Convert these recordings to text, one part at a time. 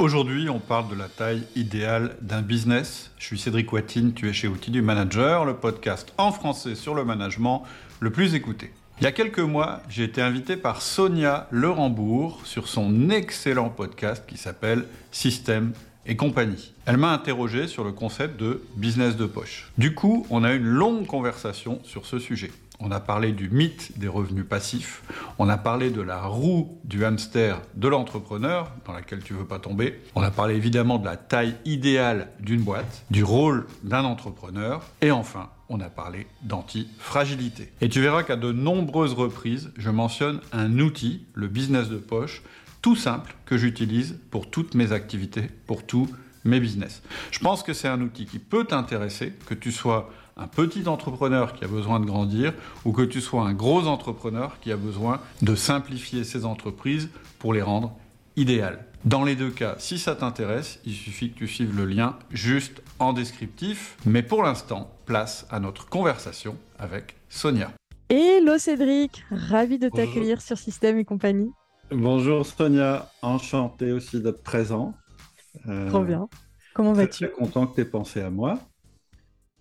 Aujourd'hui, on parle de la taille idéale d'un business. Je suis Cédric Watine, tu es chez Outils du Manager, le podcast en français sur le management le plus écouté. Il y a quelques mois, j'ai été invité par Sonia Lerembourg sur son excellent podcast qui s'appelle Système et compagnie. Elle m'a interrogé sur le concept de business de poche. Du coup, on a une longue conversation sur ce sujet. On a parlé du mythe des revenus passifs, on a parlé de la roue du hamster de l'entrepreneur dans laquelle tu veux pas tomber, on a parlé évidemment de la taille idéale d'une boîte, du rôle d'un entrepreneur et enfin on a parlé d'anti-fragilité. Et tu verras qu'à de nombreuses reprises, je mentionne un outil, le business de poche, tout simple que j'utilise pour toutes mes activités, pour tous mes business. Je pense que c'est un outil qui peut t'intéresser, que tu sois un petit entrepreneur qui a besoin de grandir ou que tu sois un gros entrepreneur qui a besoin de simplifier ses entreprises pour les rendre idéales. Dans les deux cas, si ça t'intéresse, il suffit que tu suives le lien juste en descriptif. Mais pour l'instant, place à notre conversation avec Sonia. Hello Cédric, ravi de t'accueillir sur Système et compagnie. Bonjour Sonia, enchanté aussi d'être présent. Euh, Trop bien. Comment vas-tu? Très content que tu aies pensé à moi.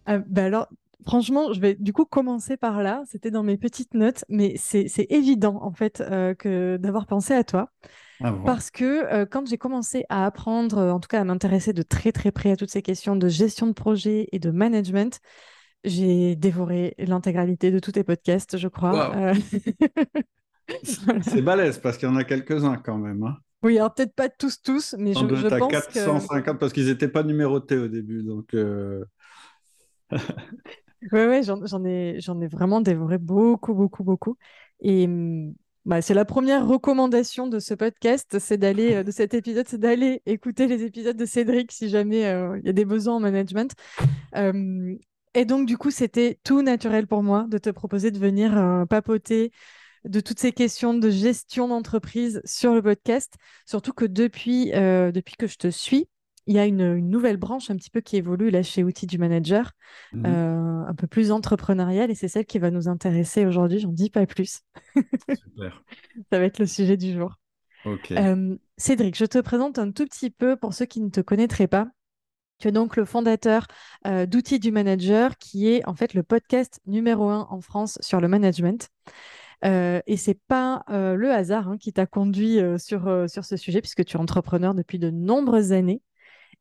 Ah, bah alors, franchement, je vais du coup commencer par là. C'était dans mes petites notes, mais c'est évident en fait euh, que d'avoir pensé à toi. Ah Parce que euh, quand j'ai commencé à apprendre, en tout cas à m'intéresser de très très près à toutes ces questions de gestion de projet et de management, j'ai dévoré l'intégralité de tous tes podcasts, je crois. Euh. c'est balèze parce qu'il y en a quelques-uns quand même. Hein. Oui, alors peut-être pas tous, tous, mais je, je pense 450 parce qu'ils n'étaient pas numérotés au début. Donc, oui, ouais, j'en ai, vraiment dévoré beaucoup, beaucoup, beaucoup. Et mmh, bah, c'est la première recommandation de ce podcast, c'est d'aller, euh, de cet épisode, c'est d'aller écouter les épisodes de Cédric si jamais euh, il y a des besoins en management. et donc, du coup, c'était tout naturel pour moi de te proposer de venir euh, papoter de toutes ces questions de gestion d'entreprise sur le podcast. Surtout que depuis que je te suis, il y a une, nouvelle branche un petit peu qui évolue là chez Outils du Manager, mmh euh, un peu plus entrepreneuriale, et c'est celle qui va nous intéresser aujourd'hui. J'en dis pas plus. Super. Ça va être le sujet du jour. Euh, Cédric, je te présente un tout petit peu pour ceux qui ne te connaîtraient pas. Tu es donc le fondateur euh, d'Outils du Manager, qui est en fait le podcast numéro un en France sur le management. Euh, et c'est pas le hasard hein, qui t'a conduit sur, sur ce sujet, puisque tu es entrepreneur depuis de nombreuses années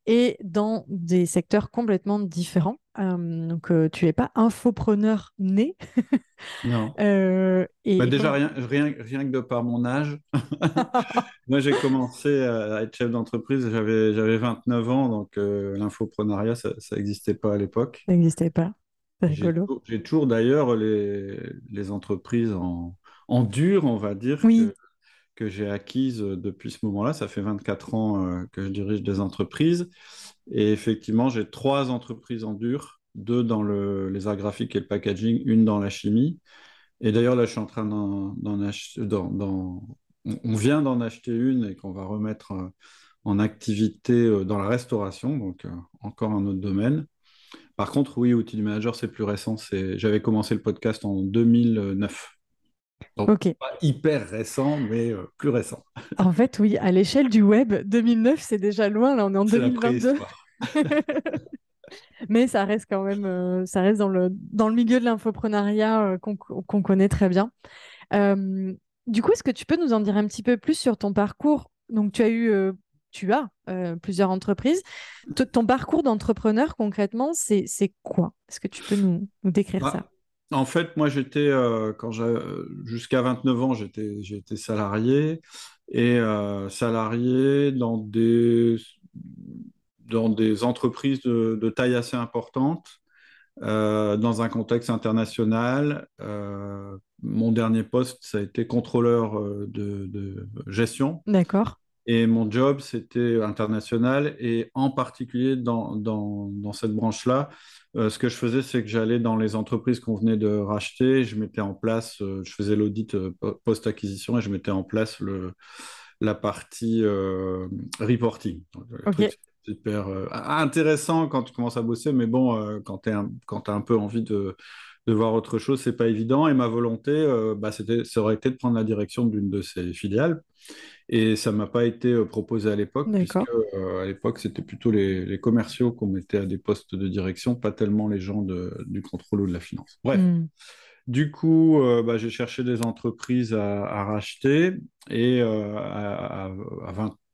et dans des secteurs complètement différents. Euh, donc, euh, tu n'es pas infopreneur né. non. Euh, et bah, déjà, rien, rien, rien, que de par mon âge. Moi, j'ai commencé à être chef d'entreprise, j'avais, j'avais 29 ans, donc l'infoprenariat, ça n'existait pas à l'époque. Ça n'existait pas. C'est rigolo. J'ai toujours d'ailleurs les, les entreprises en, en dur, on va dire. Oui que j'ai acquise euh, depuis ce moment-là. Ça fait 24 ans euh, que je dirige des entreprises. Et effectivement, j'ai trois entreprises en dur, deux dans le, les arts graphiques et le packaging, une dans la chimie. Et d'ailleurs, là, je suis en train d'en acheter. On vient d'en acheter une et qu'on va remettre euh, en activité dans la restauration, donc encore un autre domaine. Par contre, oui, Outil du Manager, c'est plus récent. J'avais commencé le podcast en 2009. Donc, pas hyper récent, mais euh, plus récent. En fait, oui, à l'échelle du web, 2009, c'est déjà loin. Là, on est en 2022. mais ça reste quand même, euh, ça reste dans le, dans le milieu de l'infoprenariat euh, qu'on connaît très bien. du coup, est-ce que tu peux nous en dire un petit peu plus sur ton parcours? Donc, tu as eu, tu as plusieurs entreprises. ton parcours d'entrepreneur, concrètement, c'est quoi? Est-ce que tu peux nous, nous décrire bah, ça? En fait, moi, j'étais, euh, quand jusqu'à 29 ans, j'étais, j'étais salarié et euh, salarié dans des, dans des entreprises de, taille assez importante, euh, dans un contexte international. mon dernier poste, ça a été contrôleur de, de gestion. D'accord. Et mon job, c'était international et en particulier dans, dans, dans cette branche-là, euh, ce que je faisais, c'est que j'allais dans les entreprises qu'on venait de racheter, je mettais en place, euh, je faisais l'audit euh, post-acquisition et je mettais en place le, la partie reporting. super intéressant quand tu commences à bosser, mais bon, quand tu as un peu envie de, de voir autre chose, c'est pas évident. Et ma volonté, bah, c'était, ça aurait été de prendre la direction d'une de ces filiales. Et ça m'a pas été euh, proposé à l'époque, puisque euh, à l'époque, c'était plutôt les, commerciaux qu'on mettait à des postes de direction, pas tellement les gens du contrôle ou de la finance. Bref. Hmm. Du coup, euh, bah, j'ai cherché des entreprises à, racheter et à,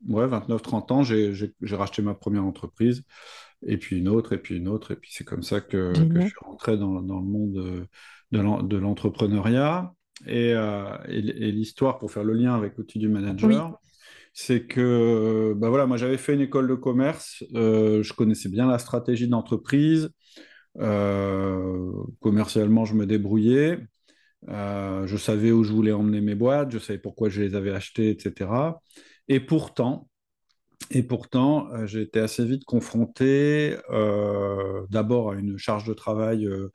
29-30 ans, j'ai racheté ma première entreprise et puis une autre, et puis une autre. Et puis c'est comme ça que, je suis rentré dans, dans le monde de l'entrepreneuriat. Euh, et, l'histoire, pour faire le lien avec l'outil du manager, c'est que bah voilà, moi j'avais fait une école de commerce, euh, je connaissais bien la stratégie d'entreprise, euh, commercialement je me débrouillais, je savais où je voulais emmener mes boîtes, je savais pourquoi je les avais achetées, etc. Et pourtant, et pourtant, j'ai été assez vite confronté d'abord à une charge de travail euh,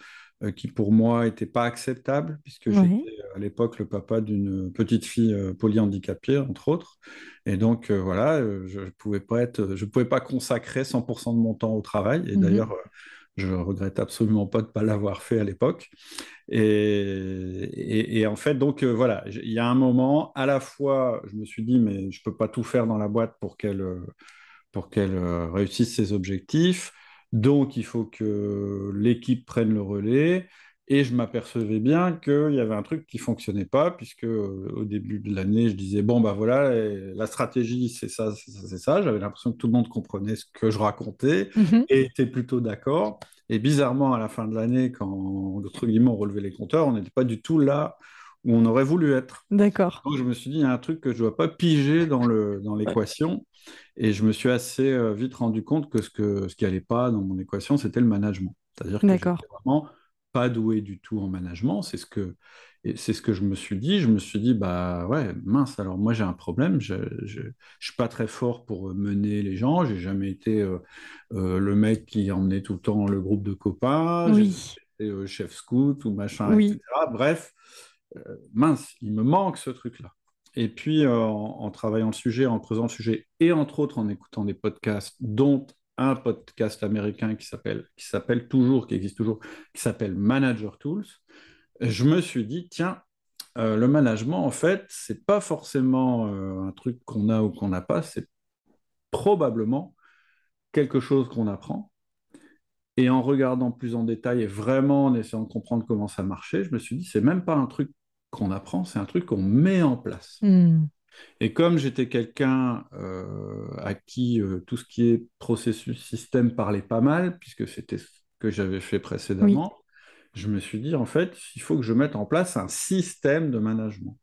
qui pour moi n'était pas acceptable, puisque j'étais euh, à l'époque le papa d'une petite fille euh, polyhandicapée, entre autres. Et donc, voilà, je ne pouvais, pas être, je pouvais pas consacrer 100% de mon temps au travail. Et mmh d'ailleurs, je regrette absolument pas de ne pas l'avoir fait à l'époque. Et, et, en fait, donc voilà, il y a un moment, à la fois, je me suis dit, mais je ne peux pas tout faire dans la boîte pour qu'elle pour qu'elle réussisse ses objectifs. Donc, il faut que l'équipe prenne le relais. Et je m'apercevais bien qu'il y avait un truc qui fonctionnait pas, puisque euh, au début de l'année, je disais bon bah voilà, la stratégie c'est ça, c'est ça, c'est ça. J'avais l'impression que tout le monde comprenait ce que je racontais mhm. et était plutôt d'accord. Et bizarrement, à la fin de l'année, quand entre guillemets on relevait les compteurs, on n'était pas du tout là où on aurait voulu être. D'accord. Donc je me suis dit il y a un truc que je ne dois pas piger dans le dans l'équation. Et je me suis assez euh, vite rendu compte que ce, que, ce qui n'allait pas dans mon équation, c'était le management. C'est-à-dire que je vraiment pas doué du tout en management. C'est ce que, c'est ce que je me suis dit. Je me suis dit, bah ouais, mince, alors moi j'ai un problème. Je ne suis pas très fort pour mener les gens. J'ai jamais été euh, euh, le mec qui emmenait tout le temps le groupe de copains. Oui. Été, chef scout ou machin, etc. Bref, mince, il me manque ce truc-là. Et puis, euh, en, travaillant le sujet, en creusant le sujet, et entre autres en écoutant des podcasts, dont un podcast américain qui s'appelle, toujours, qui existe toujours, qui s'appelle Manager Tools, je me suis dit, tiens, euh, le management, en fait, c'est pas forcément euh, un truc qu'on a ou qu'on n'a pas, c'est probablement quelque chose qu'on apprend. Et en regardant plus en détail et vraiment en essayant de comprendre comment ça marchait, je me suis dit, c'est même pas un truc qu'on apprend, c'est un truc qu'on met en place. Hmm. Et comme j'étais quelqu'un euh, à qui euh, tout ce qui est processus système parlait pas mal, puisque c'était ce que j'avais fait précédemment, je me suis dit, en fait, il faut que je mette en place un système de management.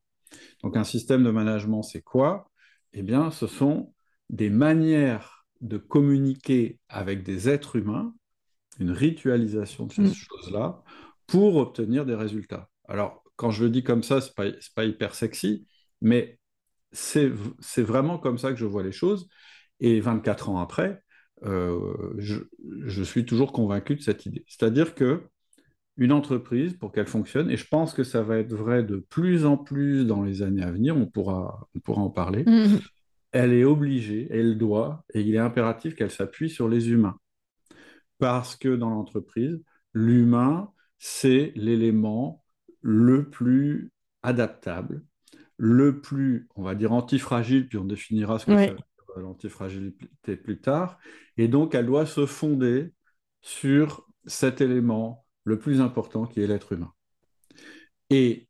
Donc un système de management, c'est quoi? Eh bien, ce sont des manières de communiquer avec des êtres humains, une ritualisation de ces hmm. choses-là, pour obtenir des résultats. Alors, quand je le dis comme ça, ce n'est pas, pas, hyper sexy, mais c'est vraiment comme ça que je vois les choses. Et 24 ans après, euh, je, je, suis toujours convaincu de cette idée. C'est-à-dire que une entreprise, pour qu'elle fonctionne, et je pense que ça va être vrai de plus en plus dans les années à venir, on pourra, on pourra en parler, mmh. elle est obligée, elle doit, et il est impératif qu'elle s'appuie sur les humains. Parce que dans l'entreprise, l'humain, c'est l'élément le plus adaptable, le plus, on va dire, antifragile, puis on définira ce que c'est l'antifragilité plus tard. Et donc, elle doit se fonder sur cet élément le plus important qui est l'être humain. Et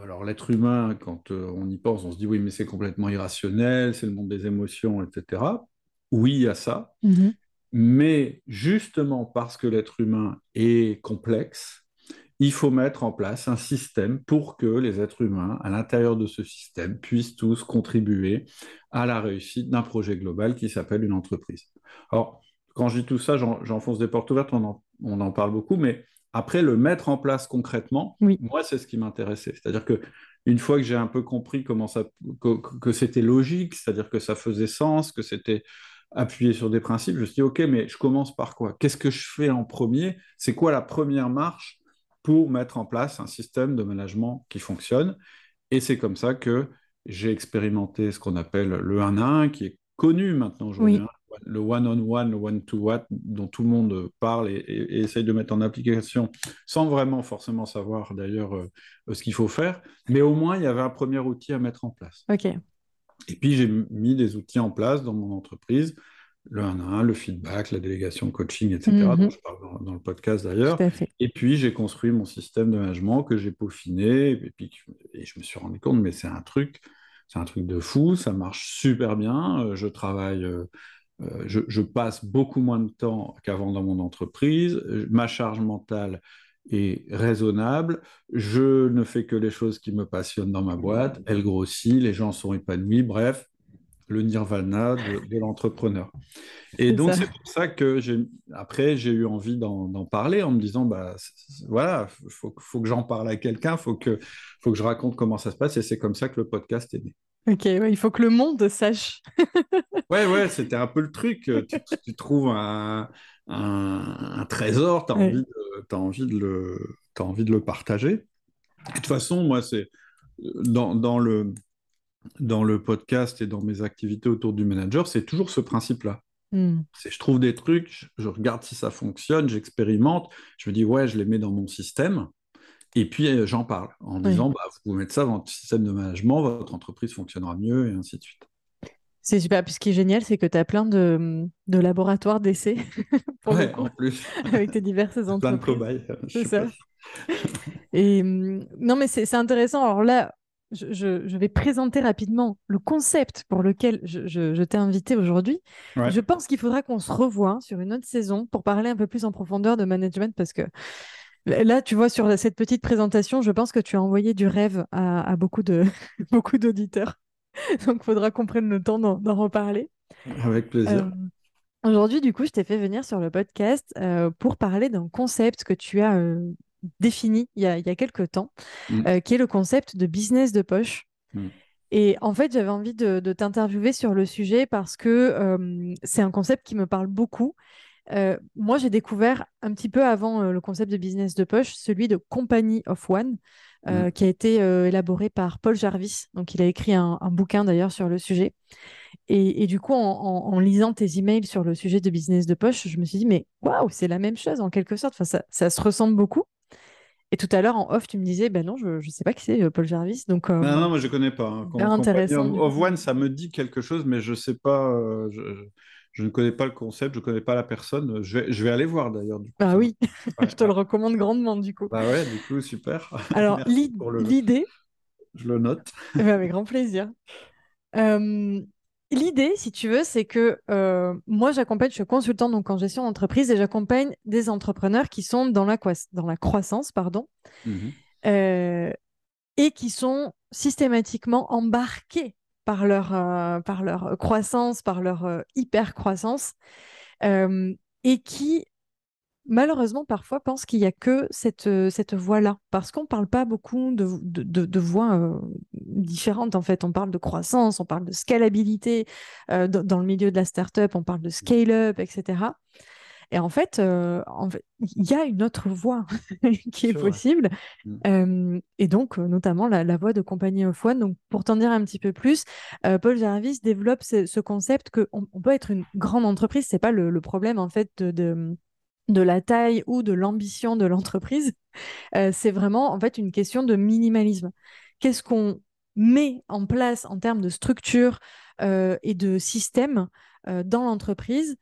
alors l'être humain, quand euh, on y pense, on se dit oui, mais c'est complètement irrationnel, c'est le monde des émotions, etc. Oui, il y a ça. Mm-hmm. Mais justement parce que l'être humain est complexe, il faut mettre en place un système pour que les êtres humains, à l'intérieur de ce système, puissent tous contribuer à la réussite d'un projet global qui s'appelle une entreprise. Alors, quand je dis tout ça, j'enfonce des portes ouvertes, on en, parle beaucoup, mais après, le mettre en place concrètement, moi, c'est ce qui m'intéressait. C'est-à-dire que une fois que j'ai un peu compris comment ça, que, c'était logique, c'est-à-dire que ça faisait sens, que c'était appuyé sur des principes, je me suis dit, OK, mais je commence par quoi? Qu'est-ce que je fais en premier? C'est quoi la première marche pour mettre en place un système de management qui fonctionne. Et c'est comme ça que j'ai expérimenté ce qu'on appelle le 1 à 1, qui est connu maintenant aujourd'hui, hein. le one-on-one, le one-to-one, dont tout le monde parle et, essaye de mettre en application sans vraiment forcément savoir d'ailleurs euh, ce qu'il faut faire. Mais au moins, il y avait un premier outil à mettre en place. OK. Et puis j'ai mis des outils en place dans mon entreprise, le 1 à 1, le feedback, la délégation coaching, etc., dont Mhm. je parle dans, le podcast d'ailleurs. Et puis j'ai construit mon système de management que j'ai peaufiné, et puis et je me suis rendu compte, mais c'est un truc, c'est un truc de fou, ça marche super bien, euh, je travaille. euh, euh, je, je passe beaucoup moins de temps qu'avant dans mon entreprise. Ma charge mentale est raisonnable. Je ne fais que les choses qui me passionnent dans ma boîte. Elle grossit, les gens sont épanouis. Bref, le nirvana de, de l'entrepreneur. Et donc, c'est pour ça que j'ai, après, j'ai eu envie d'en, parler en me disant, bah, voilà, faut, faut que j'en parle à quelqu'un, faut que, faut que je raconte comment ça se passe. Et c'est comme ça que le podcast est né. Ok, ouais, il faut que le monde sache. Ouais, ouais, c'était un peu le truc. Tu, tu trouves un, un- un trésor, tu as Ouais. envie de, t'as envie de le, envie de le partager. De toute façon, moi, c'est dans, dans le, dans le podcast et dans mes activités autour du manager, c'est toujours ce principe-là. Hmm. Je trouve des trucs, je, regarde si ça fonctionne, j'expérimente, je me dis, ouais, je les mets dans mon système. Et puis, euh, j'en parle en Oui. disant, bah, vous pouvez mettre ça dans votre système de management, votre entreprise fonctionnera mieux, et ainsi de suite. C'est super. Puis ce qui est génial, c'est que tu as plein de, de laboratoires d'essais Ouais, en plus, avec tes diverses plein de entreprises. cobayes. C'est ça. Et hum, non, mais c'est intéressant. Alors là, je, je- je vais présenter rapidement le concept pour lequel je, t'ai invité aujourd'hui. Ouais. Je pense qu'il faudra qu'on se revoie sur une autre saison pour parler un peu plus en profondeur de management parce que là, tu vois, sur cette petite présentation, je pense que tu as envoyé du rêve à, à beaucoup de, beaucoup d'auditeurs. Donc, il faudra qu'on prenne le temps d'en d'en reparler. Avec plaisir. Euh, Aujourd'hui, du coup, je t'ai fait venir sur le podcast euh, pour parler d'un concept que tu as euh, défini il y a, il y a quelques temps, Mm. euh, qui est le concept de business de poche. Mm. Et en fait, j'avais envie de, de t'interviewer sur le sujet parce que euh, c'est un concept qui me parle beaucoup. Euh, moi, j'ai découvert un petit peu avant le concept de business de poche, celui de Company of One, euh, qui a été élaboré par Paul Jarvis. Donc, il a écrit un, un bouquin d'ailleurs sur le sujet. Et, et du coup, en, en- en lisant tes emails sur le sujet de business de poche, je me suis dit, mais waouh, c'est la même chose en quelque sorte. Enfin, ça, ça se ressemble beaucoup. Et tout à l'heure, en off, tu me disais, ben non, je ne sais pas qui c'est, euh, Paul Jarvis. Donc, euh, Non, non, moi je connais pas. hein. Intéressant, of- du of coup. One, ça me dit quelque chose, mais je sais pas. euh, je, je- ne connais pas le concept, je ne connais pas la personne. Je vais, je vais aller voir d'ailleurs. Du coup, bah oui, je te le recommande grandement du coup. Bah ouais, du coup, super. Alors, le- l'idée, Je le note. Avec grand plaisir. Euh, l'idée, si tu veux, c'est que euh, moi, j'accompagne, je suis consultante donc en gestion d'entreprise et j'accompagne des entrepreneurs qui sont dans la, croiss- dans la croissance, pardon, Mhm. euh, et qui sont systématiquement embarqués par leur, euh, par leur croissance, par leur hyper-croissance, euh, et qui, malheureusement, parfois pensent qu'il n'y a que cette, euh, cette voie-là, parce qu'on ne parle pas beaucoup de, de, de- de voies euh, différentes, en fait. On parle de croissance, on parle de scalabilité, euh, dans, le milieu de la startup, on parle de scale-up, etc. Et en fait, euh, en fait, il y a une autre voie qui est possible, Mm. euh, et donc notamment la, la voie de Compagnie of One. Donc, pour t'en dire un petit peu plus, euh, Paul Jarvis développe ce, ce concept qu'on on peut être une grande entreprise, c'est pas le, le problème en fait de, de, de la taille ou de l'ambition de l'entreprise. Euh, c'est vraiment en fait une question de minimalisme. Qu'est-ce qu'on met en place en termes de structure euh, et de système euh, dans l'entreprise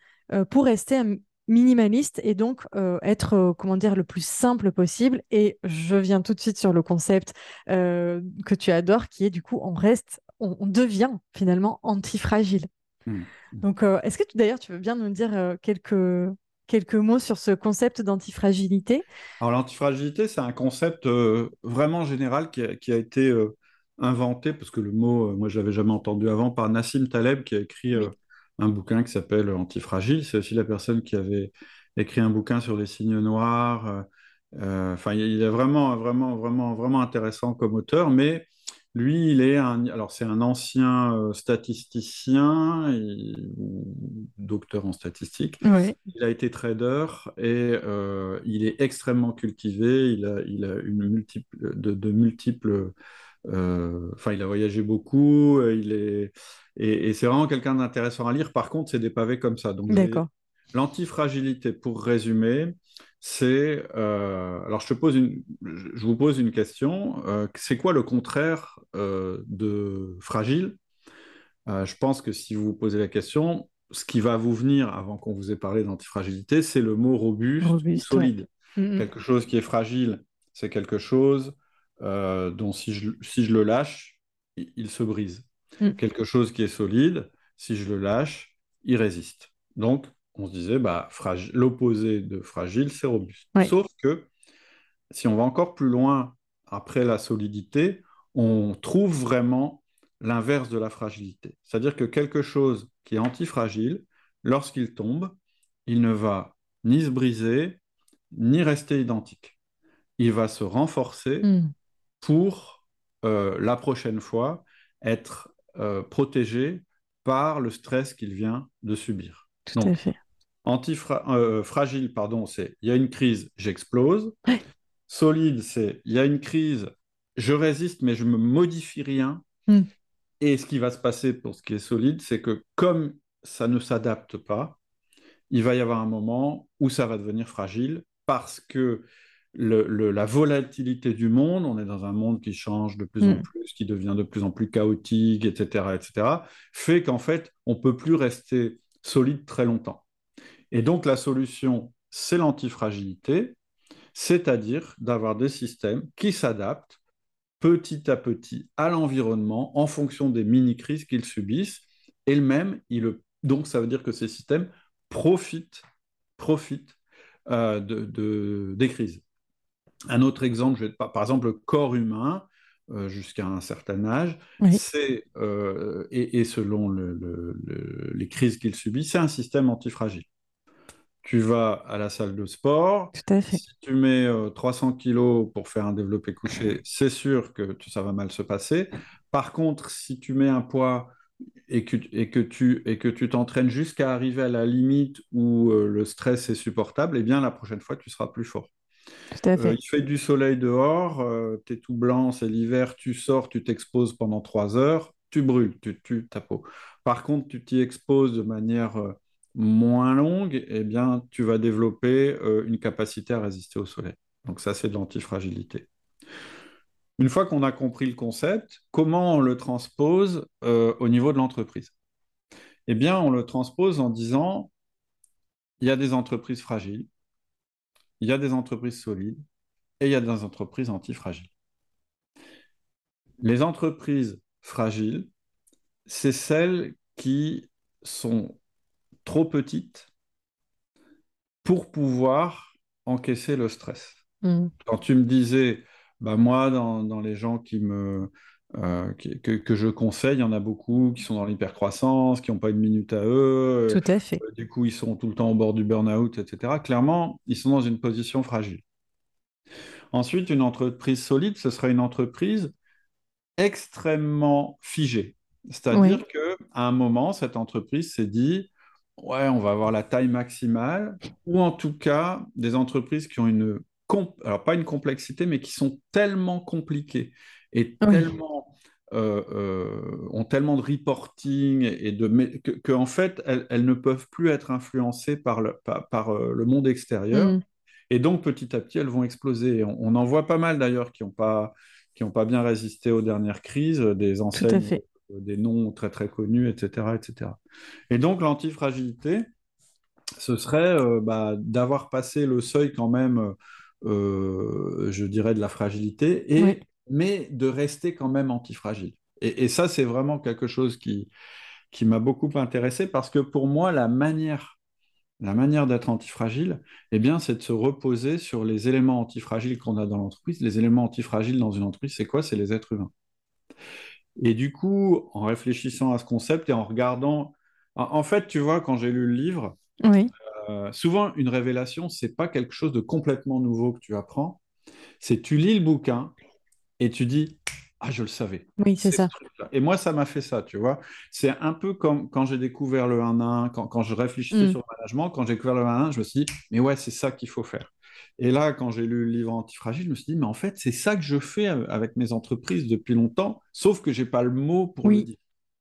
pour rester minimaliste et donc être comment dire le plus simple possible? Et je viens tout de suite sur le concept que tu adores qui est du coup on reste on, on devient finalement antifragile Mm. donc euh, est-ce que d'ailleurs tu veux bien nous dire quelques quelques mots sur ce concept d'antifragilité? Alors, l'antifragilité, c'est un concept euh, vraiment général qui a, été euh, inventé, parce que le mot, euh, moi, je l'avais jamais entendu avant, par Nassim Taleb, qui a écrit un bouquin qui s'appelle Antifragile. C'est aussi la personne qui avait écrit un bouquin sur les signes noirs. Enfin, il est vraiment, vraiment, vraiment, vraiment intéressant comme auteur, mais lui, il est un, alors c'est un ancien euh, statisticien, il- ou docteur en statistique. ouais Il a été trader et euh, il est extrêmement cultivé. Il a, il a une multiple, de, de multiples. euh, Enfin, il a voyagé beaucoup. Il est, et, et c'est vraiment quelqu'un d'intéressant à lire. Par contre, c'est des pavés comme ça. Donc, L'antifragilité, pour résumer, c'est. euh, alors, je te pose une, je vous pose une question. Euh, c'est quoi le contraire euh, de fragile? je pense que si vous vous posez la question, ce qui va vous venir avant qu'on vous ait parlé d'antifragilité, c'est le mot robuste, solide. Quelque chose qui est fragile, c'est quelque chose dont si je, si je, le lâche, il, se brise. Mm. Quelque chose qui est solide, si je le lâche, il résiste. Donc, on se disait, bah, l'opposé de fragile, c'est robuste. Sauf que si on va encore plus loin après la solidité, on trouve vraiment l'inverse de la fragilité. C'est-à-dire que quelque chose qui est antifragile, lorsqu'il tombe, il ne va ni se briser, ni rester identique. Il va se renforcer hmm. pour euh, la prochaine fois être euh, protégé par le stress qu'il vient de subir. Tout à fait. Antifragile, euh, pardon, c'est il y a une crise, j'explose. Solide, c'est il y a une crise, je résiste, mais je ne me modifie rien. Hmm. Et ce qui va se passer pour ce qui est solide, c'est que comme ça ne s'adapte pas, il va y avoir un moment où ça va devenir fragile parce que la volatilité du monde, on est dans un monde qui change de plus en mm. plus, qui devient de plus en plus chaotique, etc., etc., fait qu'en fait, on ne peut plus rester solide très longtemps. Et donc, la solution, c'est l'antifragilité, c'est-à-dire d'avoir des systèmes qui s'adaptent petit à petit à l'environnement en fonction des mini-crises qu'ils subissent. Et le même, donc ça veut dire que ces systèmes profitent, profitent euh, de, des crises. Un autre exemple, par exemple, le corps humain, euh, jusqu'à un certain âge, c'est, euh, et, selon les crises qu'il subit, c'est un système antifragile tu vas à la salle de sport. Si tu mets 300 euh, kilos pour faire un développé couché, c'est sûr que ça va mal se passer. Par contre, si tu mets un poids et que, et que tu et que tu t'entraînes jusqu'à arriver à la limite où euh, le stress est supportable, eh bien la prochaine fois tu seras plus fort. Tout à fait. Euh, il fait du soleil dehors, tu es tout blanc, c'est l'hiver, tu sors, tu t'exposes pendant trois heures, tu brûles, tu tues ta peau. Par contre, tu t'y exposes de manière moins longue, eh bien, tu vas développer euh, une capacité à résister au soleil. Donc ça, c'est de l'antifragilité. Une fois qu'on a compris le concept, comment on le transpose euh, au niveau de l'entreprise? Eh bien, on le transpose en disant, il y a des entreprises fragiles, il y a des entreprises solides et il y a des entreprises antifragiles. Les entreprises fragiles, c'est celles qui sont trop petite pour pouvoir encaisser le stress. Mm. Quand tu me disais, bah moi, dans, les gens qui me, euh, que, je conseille, il y en a beaucoup qui sont dans l'hypercroissance, qui n'ont pas une minute à eux. Tout à fait. Euh, du coup, ils sont tout le temps au bord du burn-out, etc. Clairement, ils sont dans une position fragile. Ensuite, une entreprise solide, ce sera une entreprise extrêmement figée. C'est-à-dire que qu'à un moment, cette entreprise s'est dit, ouais, on va avoir la taille maximale, ou en tout cas des entreprises qui ont une, alors pas une complexité, mais qui sont tellement compliquées et tellement euh, euh, ont tellement de reporting et de que, en fait elles, ne peuvent plus être influencées par le, par, euh, le monde extérieur. Mm. Et donc petit à petit elles vont exploser. On, en voit pas mal d'ailleurs qui n'ont pas qui pas bien résisté aux dernières crises, des enseignes des noms très très connus, etc. etc. Et donc l'antifragilité, ce serait euh, bah, d'avoir passé le seuil quand même, euh, je dirais, de la fragilité, et, mais de rester quand même antifragile. Et, et ça, c'est vraiment quelque chose qui, qui m'a beaucoup intéressé parce que pour moi, la manière, la manière d'être antifragile, eh bien, c'est de se reposer sur les éléments antifragiles qu'on a dans l'entreprise. Les éléments antifragiles dans une entreprise, c'est quoi? C'est les êtres humains. Et du coup, en réfléchissant à ce concept et en regardant, en fait, tu vois, quand j'ai lu le livre, euh, souvent une révélation, c'est pas quelque chose de complètement nouveau que tu apprends. C'est tu lis le bouquin et tu dis ah, je le savais. Oui, c'est ça. Et moi, ça m'a fait ça, tu vois. C'est un peu comme quand j'ai découvert le 1-1, quand, quand, je réfléchissais mm. sur le management, quand j'ai découvert le 1-1, je me suis dit, mais ouais, c'est ça qu'il faut faire. Et là, quand j'ai lu le livre Antifragile, je me suis dit, mais en fait, c'est ça que je fais avec mes entreprises depuis longtemps, sauf que je n'ai pas le mot pour le dire.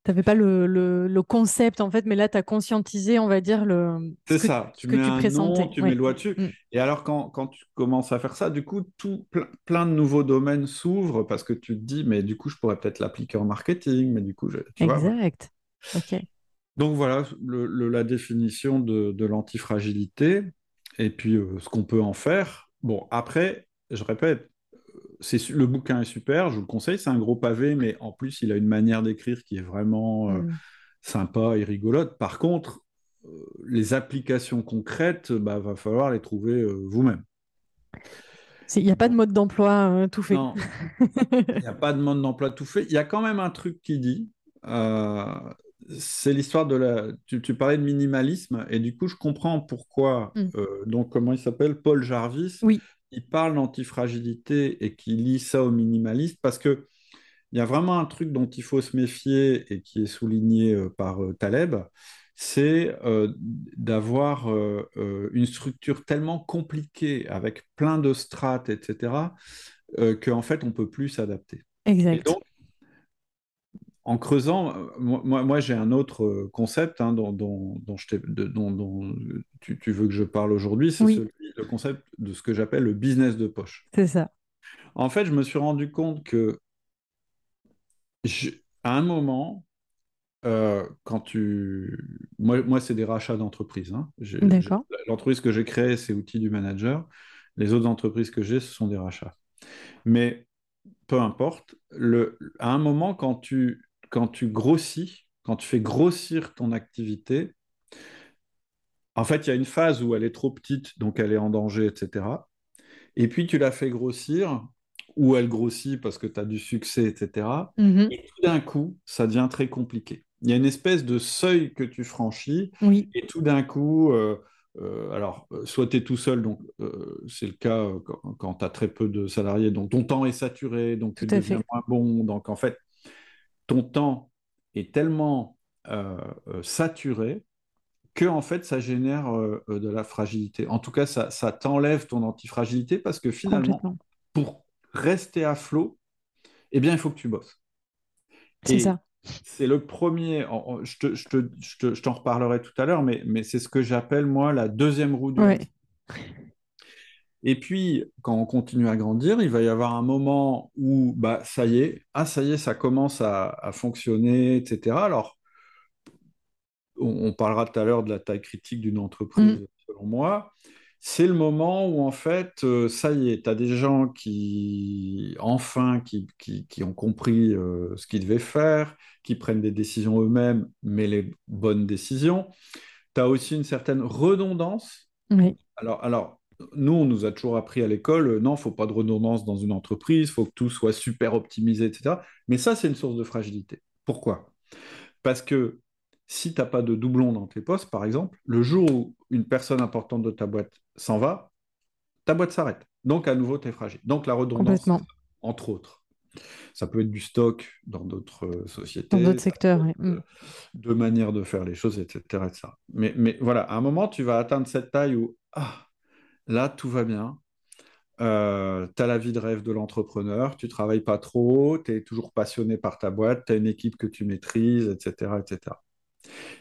Tu n'avais pas le, le, concept, en fait, mais là, tu as conscientisé, on va dire, le. C'est ça, tu mets un nom, tu mets dessus. Mm. Et alors, quand, quand, tu commences à faire ça, du coup, tout, plein, de nouveaux domaines s'ouvrent parce que tu te dis, mais du coup, je pourrais peut-être l'appliquer en marketing, mais du coup, je, exact. Ok. Donc voilà la définition de, l'antifragilité et puis euh, ce qu'on peut en faire. Bon, après, je répète, le bouquin est super, je vous le conseille, c'est un gros pavé, mais en plus, il a une manière d'écrire qui est vraiment euh, mm. sympa et rigolote. Par contre, euh, les applications concrètes, bah, va falloir les trouver vous-même. Il n'y a pas de mode d'emploi tout fait. Non, il n'y a pas de mode d'emploi tout fait. Il y a quand même un truc qui dit, c'est l'histoire de la. Tu, parlais de minimalisme, et du coup, je comprends pourquoi. Mm. Euh, donc, comment il s'appelle Paul Jarvis. Oui. Il parle d'antifragilité et qui lie ça au minimaliste parce que il y a vraiment un truc dont il faut se méfier et qui est souligné euh, par euh, Taleb, c'est d'avoir une structure tellement compliquée avec plein de strates, etc., qu'en fait, on peut plus s'adapter. Exact en creusant, euh, moi, moi j'ai un autre euh, concept hein, dont, je dont, tu, veux que je parle aujourd'hui, c'est le concept de ce que j'appelle le business de poche. C'est ça. En fait, je me suis rendu compte que à un moment, euh, quand tu... Moi, moi c'est des rachats d'entreprises. Hein. D'accord. L'entreprise que j'ai créée, c'est Outils du Manager. Les autres entreprises que j'ai, ce sont des rachats. Mais peu importe, le... à un moment, quand tu quand tu grossis, quand tu fais grossir ton activité, en fait, il y a une phase où elle est trop petite, donc elle est en danger, etc. Et puis tu la fais grossir, ou elle grossit parce que tu as du succès, etc. Mhm. Et tout d'un coup, ça devient très compliqué. Il y a une espèce de seuil que tu franchis, et tout d'un coup, euh, euh, alors, euh, soit tu es tout seul, donc c'est le cas quand, tu as très peu de salariés, donc ton temps est saturé, donc tu deviens moins bon. Donc en fait, ton temps est tellement euh, euh, saturé que en fait ça génère euh, de la fragilité. En tout cas, ça, t'enlève ton antifragilité parce que finalement, pour rester à flot, eh bien, il faut que tu bosses. C'est ça. C'est le premier, je, t'en reparlerai tout à l'heure, mais, mais c'est ce que j'appelle moi la deuxième roue du ouais. Et puis, quand on continue à grandir, il va y avoir un moment où, bah, ça y est, ah, ça y est, ça commence à, fonctionner, etc. Alors, on, parlera tout à l'heure de la taille critique d'une entreprise, mm. selon moi. C'est le moment où, en fait, euh, ça y est, tu as des gens qui, enfin, qui, qui, ont compris euh, ce qu'ils devaient faire, qui prennent des décisions eux-mêmes, mais les bonnes décisions. Tu as aussi une certaine redondance. Oui. Alors, alors, nous, on nous a toujours appris à l'école, euh, non, il ne faut pas de redondance dans une entreprise, il faut que tout soit super optimisé, etc. Mais ça, c'est une source de fragilité. Pourquoi? Parce que si tu n'as pas de doublon dans tes postes, par exemple, le jour où une personne importante de ta boîte s'en va, ta boîte s'arrête. Donc, à nouveau, tu es fragile. Donc, la redondance, entre autres. Ça peut être du stock dans d'autres euh, sociétés. Dans d'autres secteurs, oui. Mm. De manière de faire les choses, etc. Mais, mais voilà, à un moment, tu vas atteindre cette taille où, ah, Là, tout va bien. Euh, tu as la vie de rêve de l'entrepreneur, tu travailles pas trop, tu es toujours passionné par ta boîte, tu as une équipe que tu maîtrises, etc., etc.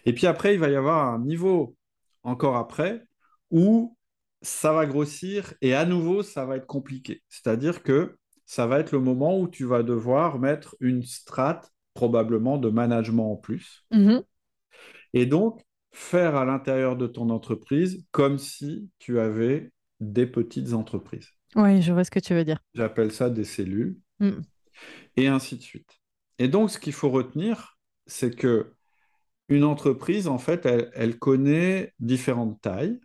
Et puis après, il va y avoir un niveau encore après où ça va grossir et à nouveau, ça va être compliqué. C'est-à-dire que ça va être le moment où tu vas devoir mettre une strate probablement de management en plus. Mm-hmm. Et donc, faire à l'intérieur de ton entreprise comme si tu avais des petites entreprises. Oui, je vois ce que tu veux dire. J'appelle ça des cellules, mm. et ainsi de suite. Et donc, ce qu'il faut retenir, c'est que une entreprise, en fait, elle, connaît différentes tailles,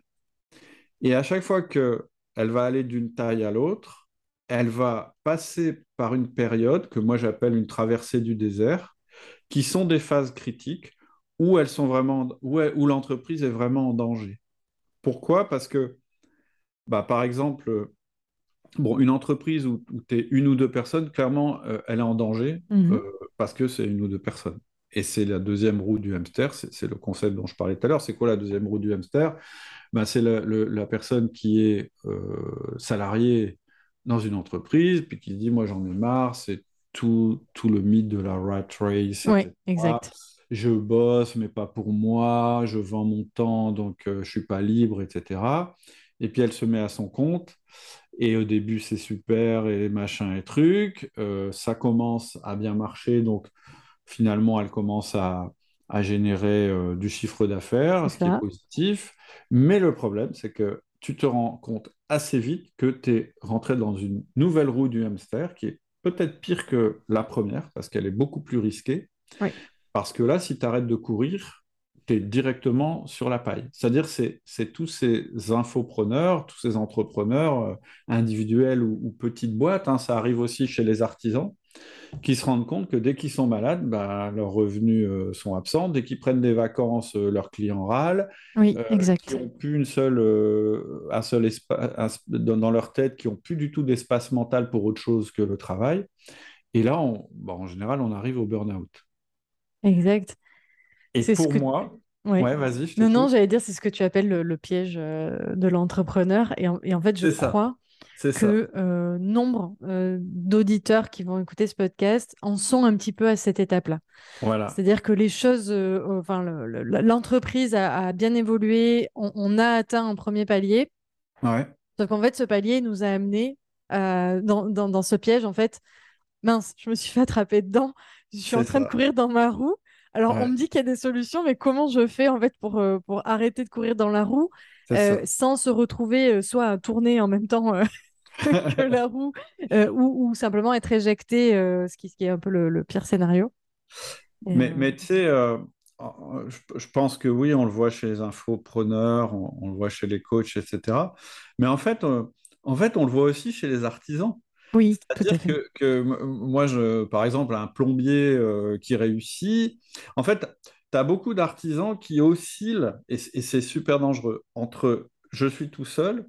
et à chaque fois que elle va aller d'une taille à l'autre, elle va passer par une période que moi j'appelle une traversée du désert, qui sont des phases critiques où elles sont vraiment où, où l'entreprise est vraiment en danger. Pourquoi? Parce que bah, par exemple, euh, bon, une entreprise où, tu es une ou deux personnes, clairement, euh, elle est en danger mhm. euh, parce que c'est une ou deux personnes. Et c'est la deuxième roue du hamster, c'est le concept dont je parlais tout à l'heure. C'est quoi la deuxième roue du hamster? Bah, C'est la, personne qui est salariée dans une entreprise, puis qui dit, moi j'en ai marre, c'est tout, tout le mythe de la rat race. Oui, exact. Je bosse, mais pas pour moi, je vends mon temps, donc je ne suis pas libre, etc. Et puis elle se met à son compte. Et au début, c'est super et machin et truc. Euh, ça commence à bien marcher. Donc finalement, elle commence à, à générer euh, du chiffre d'affaires, ce qui est positif. Mais le problème, c'est que tu te rends compte assez vite que tu es rentré dans une nouvelle roue du hamster qui est peut-être pire que la première parce qu'elle est beaucoup plus risquée. Parce que là, si tu arrêtes de courir, tu es directement sur la paille. C'est-à-dire, c'est, c'est tous ces infopreneurs, tous ces entrepreneurs euh, individuels ou, petites boîtes, hein, ça arrive aussi chez les artisans, qui se rendent compte que dès qu'ils sont malades, bah, leurs revenus euh, sont absents. Dès qu'ils prennent des vacances, euh, leurs clients râlent. Oui, exact. Qui n'ont plus une seule, un seul espace dans, leur tête, qui n'ont plus du tout d'espace mental pour autre chose que le travail. Et là, on, bah, en général, on arrive au burn-out. Exact. Et pour moi, ouais, vas-y. Non, non, j'allais dire, c'est ce que tu appelles le, piège euh, de l'entrepreneur. Et, en fait, je crois que euh, nombre euh, d'auditeurs qui vont écouter ce podcast en sont un petit peu à cette étape-là. Voilà. C'est-à-dire que les choses, enfin, l'entreprise a, bien évolué, on, a atteint un premier palier. Ouais. Donc en fait, ce palier nous a amené dans, dans, dans, ce piège. En fait, mince, je me suis fait attraper dedans. Je suis en train de courir dans ma roue. Alors, on me dit qu'il y a des solutions, mais comment je fais en fait pour, euh, pour arrêter de courir dans la roue euh, sans se retrouver euh, soit à tourner en même temps que la roue ou, ou, simplement être éjecté, ce, qui, ce qui est un peu le, pire scénario. mais, mais tu sais, je, pense que oui, on le voit chez les infopreneurs, on, on le voit chez les coachs, etc. Mais en fait, en fait, on le voit aussi chez les artisans. Oui, C'est-à-dire que, que, moi, je, par exemple, un plombier euh, qui réussit, en fait, tu as beaucoup d'artisans qui oscillent, et, c'est super dangereux, entre je suis tout seul,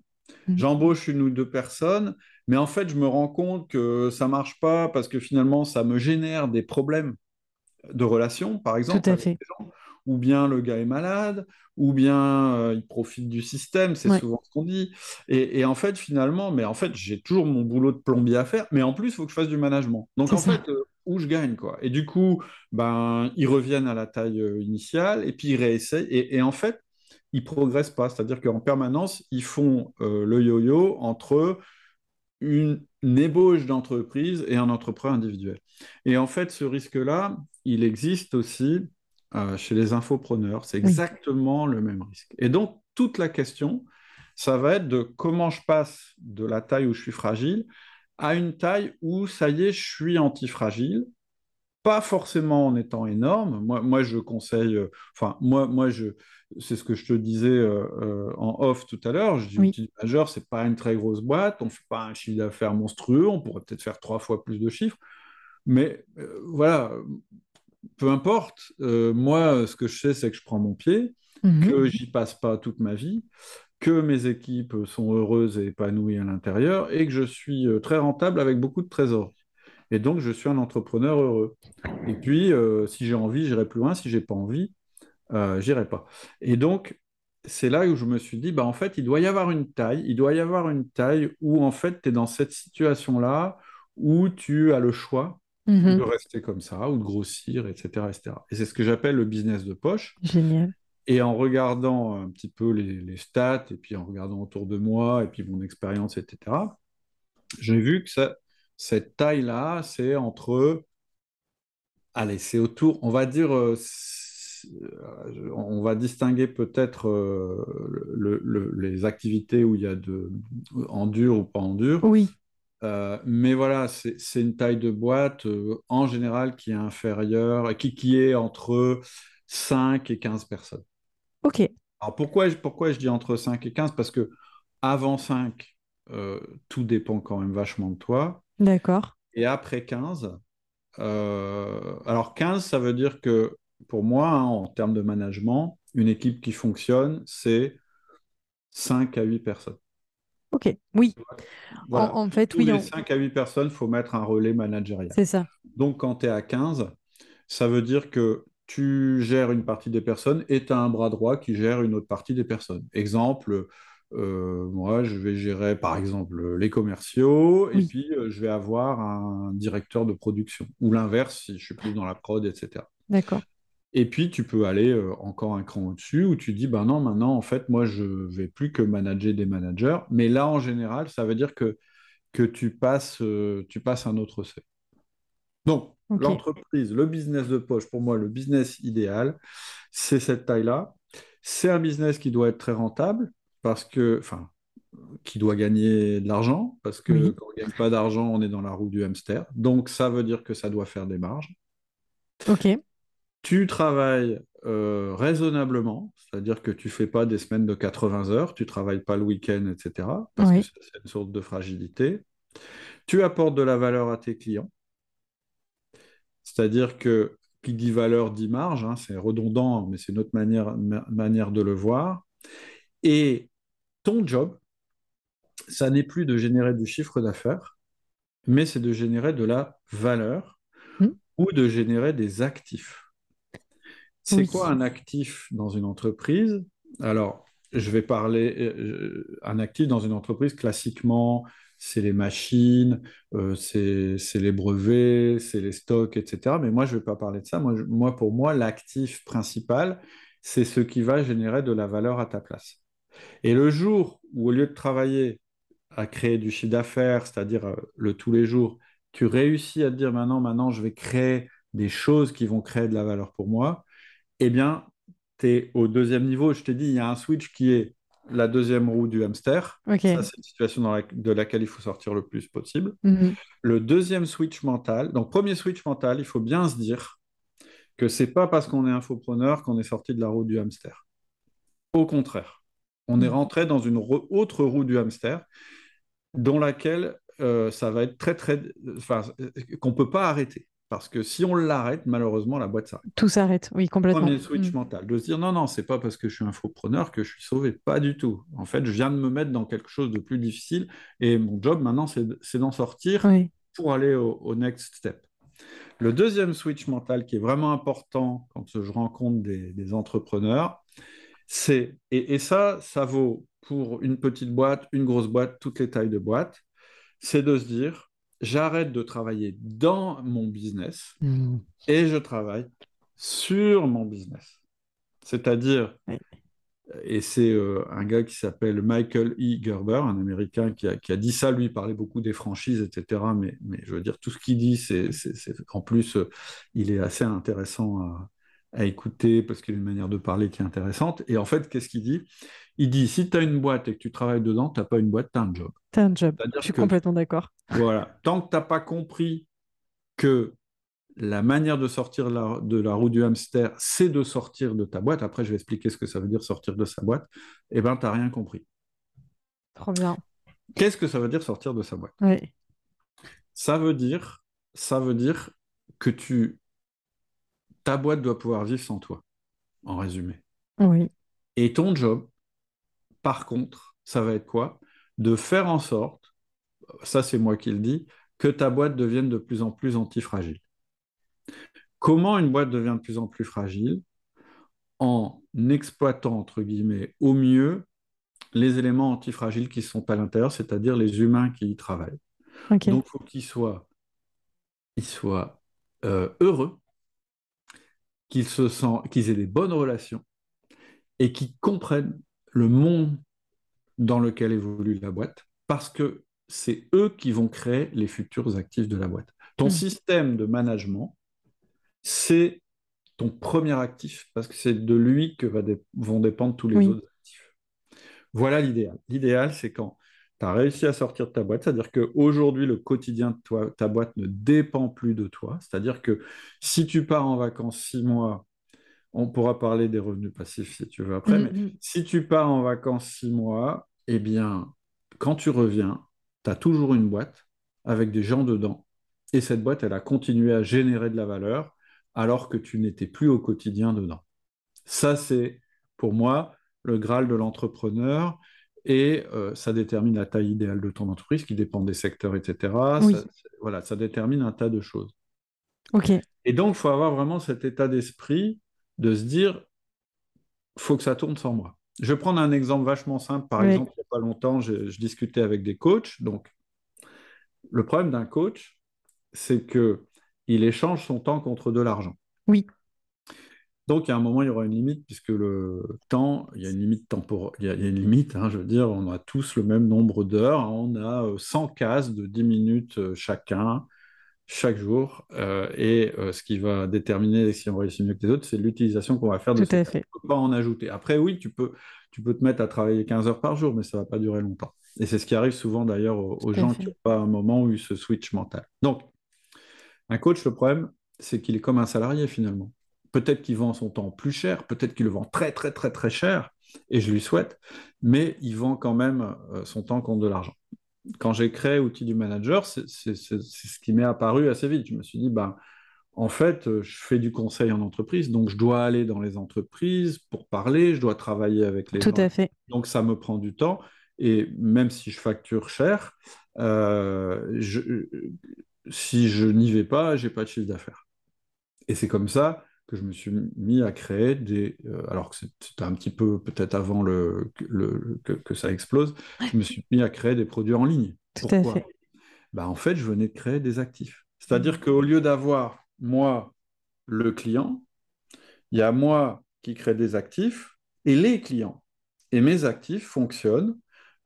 mmh. j'embauche une ou deux personnes, mais en fait, je me rends compte que ça marche pas parce que finalement, ça me génère des problèmes de relations, par exemple. Tout à fait ou bien le gars est malade, ou bien euh, il profite du système, c'est souvent ce qu'on dit. Et, en fait, finalement, mais en fait, j'ai toujours mon boulot de plombier à faire, mais en plus, il faut que je fasse du management. Donc en fait, euh, où je gagne, quoi. Et du coup, ben, ils reviennent à la taille euh, initiale, et puis ils réessayent. Et, en fait, ils progressent pas. C'est-à-dire qu'en permanence, ils font le yo-yo entre une, une ébauche d'entreprise et un entrepreneur individuel. Et en fait, ce risque-là, il existe aussi euh, chez les infopreneurs. C'est exactement le même risque. Et donc, toute la question, ça va être de comment je passe de la taille où je suis fragile à une taille où, ça y est, je suis antifragile. Pas forcément en étant énorme. Moi, moi je conseille, euh, enfin, moi, moi je, c'est ce que je te disais euh, en off tout à l'heure. Je dis oui. Major, c'est pas une très grosse boîte, on fait pas un chiffre d'affaires monstrueux, on pourrait peut-être faire trois fois plus de chiffres. Mais voilà, peu importe. Euh, moi, ce que je sais, c'est que je prends mon pied, mhm. que j'y passe pas toute ma vie, que mes équipes sont heureuses et épanouies à l'intérieur et que je suis euh, très rentable avec beaucoup de trésors. Et donc, je suis un entrepreneur heureux. Et puis, euh, si j'ai envie, j'irai plus loin. Si j'ai pas envie, euh, j'irai pas. Et donc, c'est là où je me suis dit, bah, en fait, il doit y avoir une taille. Il doit y avoir une taille où, en fait, tu es dans cette situation-là où tu as le choix de mhm. rester comme ça ou de grossir, etc. etc. Et c'est ce que j'appelle le business de poche. Génial. Et en regardant un petit peu les, stats, et puis en regardant autour de moi, et puis mon expérience, etc., j'ai vu que ça, cette taille-là, c'est entre... Allez, c'est autour, on va dire... Euh, on va distinguer peut-être euh, le, les activités où il y a de en dur ou pas en dur. Oui. Euh, mais voilà, c'est une taille de boîte euh, en général qui est inférieure, qui, qui est entre 5 et 15 personnes. Ok. Alors pourquoi, pourquoi je dis entre 5 et 15 Parce que avant 5, euh, tout dépend quand même vachement de toi. D'accord. Et après 15, alors 15, ça veut dire que pour moi, hein, en termes de management, une équipe qui fonctionne, c'est 5 à 8 personnes. Ok, oui. En, fait, Tous oui. Les 5 à 8 personnes, il faut mettre un relais managérial. C'est ça. Donc, quand tu es à 15, ça veut dire que tu gères une partie des personnes et tu as un bras droit qui gère une autre partie des personnes. Exemple, euh, moi, je vais gérer par exemple les commerciaux et puis euh, je vais avoir un directeur de production ou l'inverse si je suis plus dans la prod, etc. D'accord. Et puis, tu peux aller euh, encore un cran au-dessus où tu dis, ben non, maintenant, en fait, moi, je vais plus que manager des managers. Mais là, en général, ça veut dire que, que tu, passes, euh, tu passes un autre seuil. Donc, l'entreprise, le business de poche, pour moi, le business idéal, c'est cette taille-là. C'est un business qui doit être très rentable parce que, enfin, qui doit gagner de l'argent parce que quand on ne gagne pas d'argent, on est dans la roue du hamster. Donc, ça veut dire que ça doit faire des marges. Ok. Tu travailles euh, raisonnablement, c'est-à-dire que tu fais pas des semaines de 80 heures, tu travailles pas le week-end, etc. Parce que c'est une sorte de fragilité. Tu apportes de la valeur à tes clients. C'est-à-dire que qui dit valeur dit marge, hein, c'est redondant, mais c'est notre manière, manière de le voir. Et ton job, ça n'est plus de générer du chiffre d'affaires, mais c'est de générer de la valeur hmm. ou de générer des actifs. C'est quoi un actif dans une entreprise? Alors, je vais parler, euh, un actif dans une entreprise, classiquement, c'est les machines, euh, c'est les brevets, c'est les stocks, etc. Mais moi, je ne vais pas parler de ça. Moi, moi pour moi, l'actif principal, c'est ce qui va générer de la valeur à ta place. Et le jour où, au lieu de travailler à créer du chiffre d'affaires, c'est-à-dire euh, le tous les jours, tu réussis à te dire maintenant, maintenant, je vais créer des choses qui vont créer de la valeur pour moi, eh bien, tu es au deuxième niveau. Je t'ai dit, il y a un switch qui est la deuxième roue du hamster. Ça, c'est une situation dans de laquelle il faut sortir le plus possible. Mhm. Le deuxième switch mental, donc premier switch mental, il faut bien se dire que c'est pas parce qu'on est infopreneur qu'on est sorti de la roue du hamster. Au contraire, on est mhm. rentré dans une autre roue du hamster dans laquelle euh, ça va être très très, enfin, qu'on peut pas arrêter. Parce que si on l'arrête, malheureusement, la boîte s'arrête. Tout s'arrête, oui, complètement. Premier switch mm. mental, de se dire non, non, c'est pas parce que je suis infopreneur que je suis sauvé, pas du tout. En fait, je viens de me mettre dans quelque chose de plus difficile et mon job maintenant, c'est d'en sortir pour aller au, next step. Le deuxième switch mental qui est vraiment important quand je rencontre des, entrepreneurs, c'est, et, et ça, ça vaut pour une petite boîte, une grosse boîte, toutes les tailles de boîte, c'est de se dire j'arrête de travailler dans mon business hmm. et je travaille sur mon business. C'est-à-dire, et c'est euh, un gars qui s'appelle Michael E. Gerber, un Américain qui a, dit ça, lui, il parlait beaucoup des franchises, etc. Mais, mais je veux dire, tout ce qu'il dit, c'est en plus, euh, il est assez intéressant à, à écouter parce qu'il a une manière de parler qui est intéressante. Et en fait, qu'est-ce qu'il dit? Il dit, si tu as une boîte et que tu travailles dedans, tu n'as pas une boîte, tu as un job. Tu as un job, je suis complètement d'accord. Voilà, tant que tu n'as pas compris que la manière de sortir de la roue du hamster, c'est de sortir de ta boîte, après je vais expliquer ce que ça veut dire sortir de sa boîte, eh bien, tu n'as rien compris. Trop bien. Qu'est-ce que ça veut dire sortir de sa boîte? Oui. Ça veut dire, ça veut dire que tu ta boîte doit pouvoir vivre sans toi, en résumé. Oui. Et ton job, par contre, ça va être quoi? De faire en sorte, ça c'est moi qui le dis, que ta boîte devienne de plus en plus antifragile. Comment une boîte devient de plus en plus fragile? En exploitant, entre guillemets, au mieux les éléments antifragiles qui sont à l'intérieur, c'est-à-dire les humains qui y travaillent. Donc, il faut qu'ils soient, soient euh, heureux, qu'ils se sentent, qu'ils aient des bonnes relations et qu'ils comprennent le monde dans lequel évolue la boîte, parce que c'est eux qui vont créer les futurs actifs de la boîte. Ton mmh. système de management, c'est ton premier actif, parce que c'est de lui que vont dépendre tous les autres actifs. Voilà l'idéal. L'idéal, c'est quand tu as réussi à sortir de ta boîte, c'est-à-dire qu'aujourd'hui, le quotidien de toi, ta boîte ne dépend plus de toi. C'est-à-dire que si tu pars en vacances six mois, on pourra parler des revenus passifs si tu veux après, mm, mais mm. si tu pars en vacances six mois, eh bien, quand tu reviens, tu as toujours une boîte avec des gens dedans. Et cette boîte, elle a continué à générer de la valeur alors que tu n'étais plus au quotidien dedans. Ça, c'est pour moi le Graal de l'entrepreneur et euh, ça détermine la taille idéale de ton entreprise qui dépend des secteurs, etc. Ça, voilà, ça détermine un tas de choses. Ok. Et donc, il faut avoir vraiment cet état d'esprit de se dire, faut que ça tourne sans moi. Je vais prendre un exemple vachement simple. Par exemple, il n'y a pas longtemps, je, je, discutais avec des coachs. Donc, le problème d'un coach, c'est que il échange son temps contre de l'argent. Oui. Donc, a un moment, il y aura une limite, puisque le temps, il y a une limite temporelle, il, y a une limite, hein, je veux dire, on a tous le même nombre d'heures, on a 100 euh, cases de 10 minutes euh, chacun, chaque jour. Euh, et euh, ce qui va déterminer si on réussit mieux que les autres, c'est l'utilisation qu'on va faire de Tout à fait. Pas en ajouter. Après, oui, tu peux, tu peux te mettre à travailler 15 heures par jour, mais ça va pas durer longtemps. Et c'est ce qui arrive souvent d'ailleurs aux, gens qui n'ont pas un moment ils se switch mental. Donc, un coach, le problème, c'est qu'il est comme un salarié finalement. Peut-être qu'il vend son temps plus cher, peut-être qu'il le vend très très très très cher, et je lui souhaite, mais il vend quand même euh, son temps contre de l'argent quand j'ai créé Outils du Manager, c'est ce qui m'est apparu assez vite. Je me suis dit, ben, en fait, euh, je fais du conseil en entreprise, donc je dois aller dans les entreprises pour parler, je dois travailler avec les Tout à fait. Donc ça me prend du temps. Et même si je facture cher, euh, si je n'y vais pas, j'ai pas de chiffre d'affaires. Et c'est comme ça que je me suis mis à créer des. Euh, alors que c'était un petit peu peut-être avant le, le que, ça explose, je me suis mis à créer des produits en ligne. Tout à fait. Bah, en fait, je venais de créer des actifs. C'est-à-dire qu'au lieu d'avoir moi le client, il y a moi qui crée des actifs et les clients. Et mes actifs fonctionnent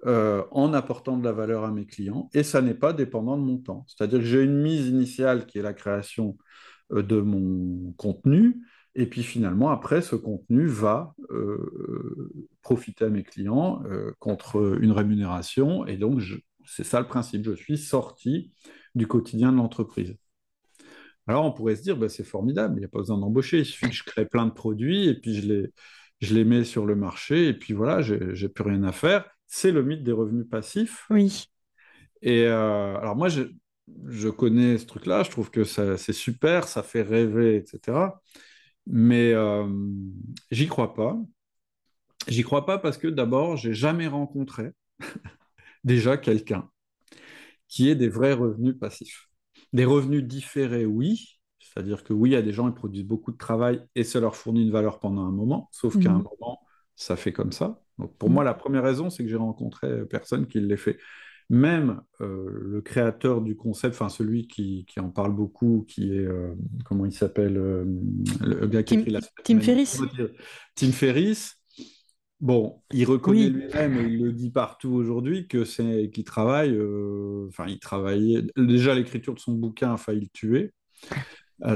euh, en apportant de la valeur à mes clients et ça n'est pas dépendant de mon temps. C'est-à-dire que j'ai une mise initiale qui est la création de mon contenu. Et puis finalement, après, ce contenu va euh, profiter à mes clients euh, contre une rémunération. Et donc, c'est ça le principe. Je suis sorti du quotidien de l'entreprise. Alors, on pourrait se dire, bah, c'est formidable, il n'y a pas besoin d'embaucher. Il suffit que je crée plein de produits et puis je les, je les mets sur le marché. Et puis voilà, j'ai plus rien à faire. C'est le mythe des revenus passifs. Oui. Et alors, moi, je, connais ce truc-là, je trouve que c'est super, ça fait rêver, etc. Mais euh, j'y crois pas. J'y crois pas parce que d'abord, j'ai jamais rencontré déjà quelqu'un qui ait des vrais revenus passifs. Des revenus différés, oui. C'est-à-dire que oui, il y a des gens qui produisent beaucoup de travail et ça leur fournit une valeur pendant un moment, sauf qu'à un mhm. moment, ça fait comme ça. Donc pour moi, mhm. la première raison, c'est que j'ai rencontré personne qui l'ait fait même euh, le créateur du concept, enfin celui qui, en parle beaucoup, qui est, euh, comment il s'appelle, euh, le gars qui Tim, écrit la Tim Ferriss. Tim Ferriss. Bon, il reconnaît lui-même et il le dit partout aujourd'hui que c'est qu'il travaille. Enfin, il travaillait déjà l'écriture de son bouquin a failli le tuer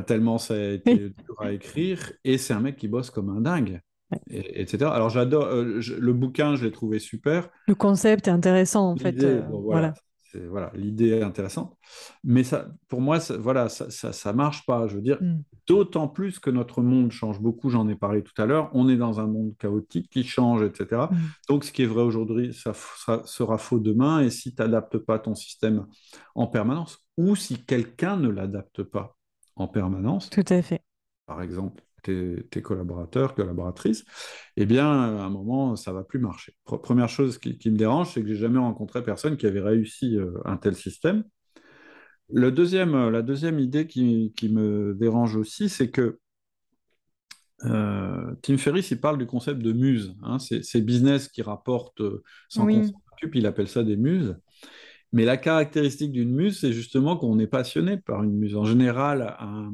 tellement ça a été dur à écrire. Et c'est un mec qui bosse comme un dingue etc. Alors j'adore euh, le bouquin, je l'ai trouvé super. Le concept est intéressant en fait. Euh, voilà. Voilà, l'idée est intéressante, mais ça, pour moi, ça, voilà, ça, ça, marche pas. Je veux dire, mm. d'autant plus que notre monde change beaucoup. J'en ai parlé tout à l'heure. On est dans un monde chaotique qui change, etc. Mm. Donc, ce qui est vrai aujourd'hui, ça sera, faux demain. Et si tu n'adaptes pas ton système en permanence, ou si quelqu'un ne l'adapte pas en permanence, tout à fait. Par exemple, tes, collaborateurs, collaboratrices, eh bien, à un moment, ça va plus marcher. Première chose qui, me dérange, c'est que j'ai jamais rencontré personne qui avait réussi euh, un tel système. Le deuxième, euh, la deuxième idée qui, me dérange aussi, c'est que euh, Tim Ferriss, il parle du concept de muse. Hein, c'est business qui rapporte sans oui. il appelle ça des muses. Mais la caractéristique d'une muse, c'est justement qu'on est passionné par une muse. En général, un,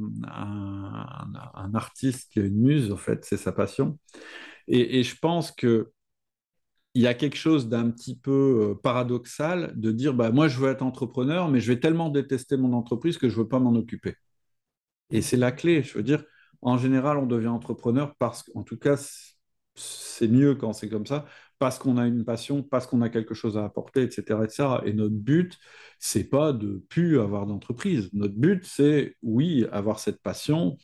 artiste qui a une muse, en fait, c'est sa passion. Et, je pense que il y a quelque chose d'un petit peu euh, paradoxal de dire bah, moi, je veux être entrepreneur, mais je vais tellement détester mon entreprise que je ne veux pas m'en occuper. Et c'est la clé. Je veux dire, en général, on devient entrepreneur parce qu'en tout cas, c'est mieux quand c'est comme ça, parce qu'on a une passion, parce qu'on a quelque chose à apporter, etc. etc. Et notre but, c'est pas de plus avoir d'entreprise. Notre but, c'est, oui, avoir cette passion,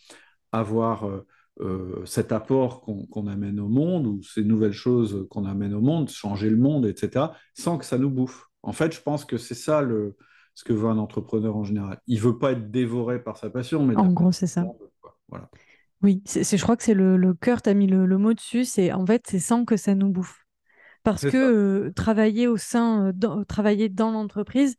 avoir euh, euh, cet apport qu'on amène au monde, ou ces nouvelles choses qu'on amène au monde, changer le monde, etc., sans que ça nous bouffe. En fait, je pense que c'est ça le, ce que veut un entrepreneur en général. Il veut pas être dévoré par sa passion, mais... En gros, c'est ça. Voilà. Oui, je crois que c'est le, le cœur, tu as mis le, le, mot dessus, c'est en fait, c'est sans que ça nous bouffe. Parce que euh, travailler au sein, dans, travailler dans l'entreprise,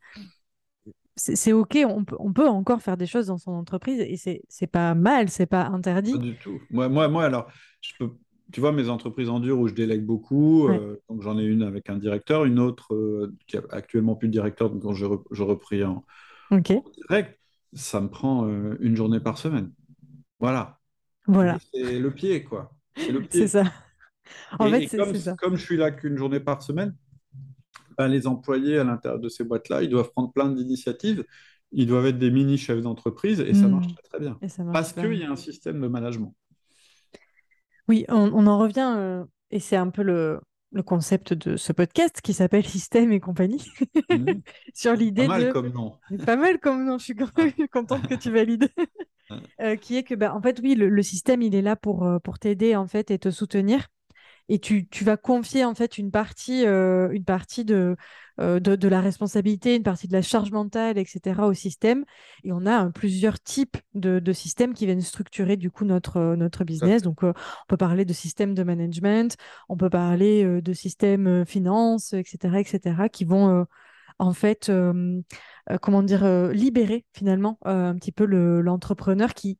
c'est OK, on peut, on peut encore faire des choses dans son entreprise et c'est pas mal, c'est pas interdit. Pas du tout. Moi, moi, moi alors, je peux, tu vois, mes entreprises en dur où je délègue beaucoup, euh, donc j'en ai une avec un directeur, une autre qui a actuellement plus de directeur, donc quand je, je repris en, direct, ça me prend une journée par semaine. Voilà. Voilà. C'est le pied, quoi. C'est ça. En fait, comme, ça. comme je suis là qu'une journée par semaine, ben, les employés à l'intérieur de ces boîtes-là, ils doivent prendre plein d'initiatives ils doivent être des mini chefs d'entreprise et ça hmm. marche très, très bien. Parce qu'il y a un système de management. Oui, on, en revient, euh, et c'est un peu le, concept de ce podcast qui s'appelle Système et compagnie, hmm. sur l'idée de... Pas mal comme nom. Pas mal comme nom, je suis contente que tu valides. Euh, qui est que, bah, en fait, oui, le, système, il est là pour, euh, pour t'aider, en fait, et te soutenir. Et tu, tu vas confier, en fait, une partie, euh, une partie de, de, de, la responsabilité, une partie de la charge mentale, etc., au système. Et on a plusieurs types de, de, systèmes qui viennent structurer, du coup, notre, notre business. Donc, on peut parler de système de management, on peut parler de système finance, etc., etc., qui vont en fait, euh, euh, comment dire, euh, libérer finalement un petit peu l'entrepreneur qui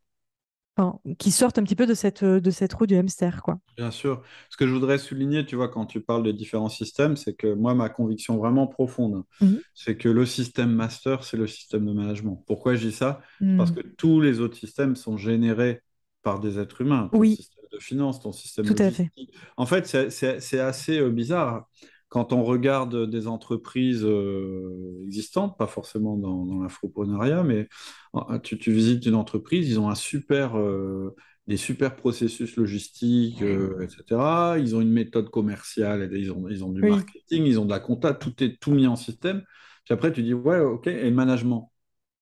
qui sortent un petit peu de cette, de cette roue du hamster. Quoi. Bien sûr. Ce que je voudrais souligner, tu vois, quand tu parles des différents systèmes, c'est que moi, ma conviction vraiment profonde, mmh. c'est que le système master, c'est le système de management. Pourquoi je dis ça? Parce mmh. que tous les autres systèmes sont générés par des êtres humains. Ton oui. système de finance, ton système Tout à fait. En fait, c'est assez bizarre quand on regarde des entreprises euh, existantes, pas forcément dans, dans l'infoprenariat, mais euh, tu, visites une entreprise, ils ont un super, euh, des super processus logistiques, etc. Ils ont une méthode commerciale, ils ont, ils ont du marketing, ils ont de la compta, tout est tout mis en système. Puis après, tu dis, ouais, ok, et le management?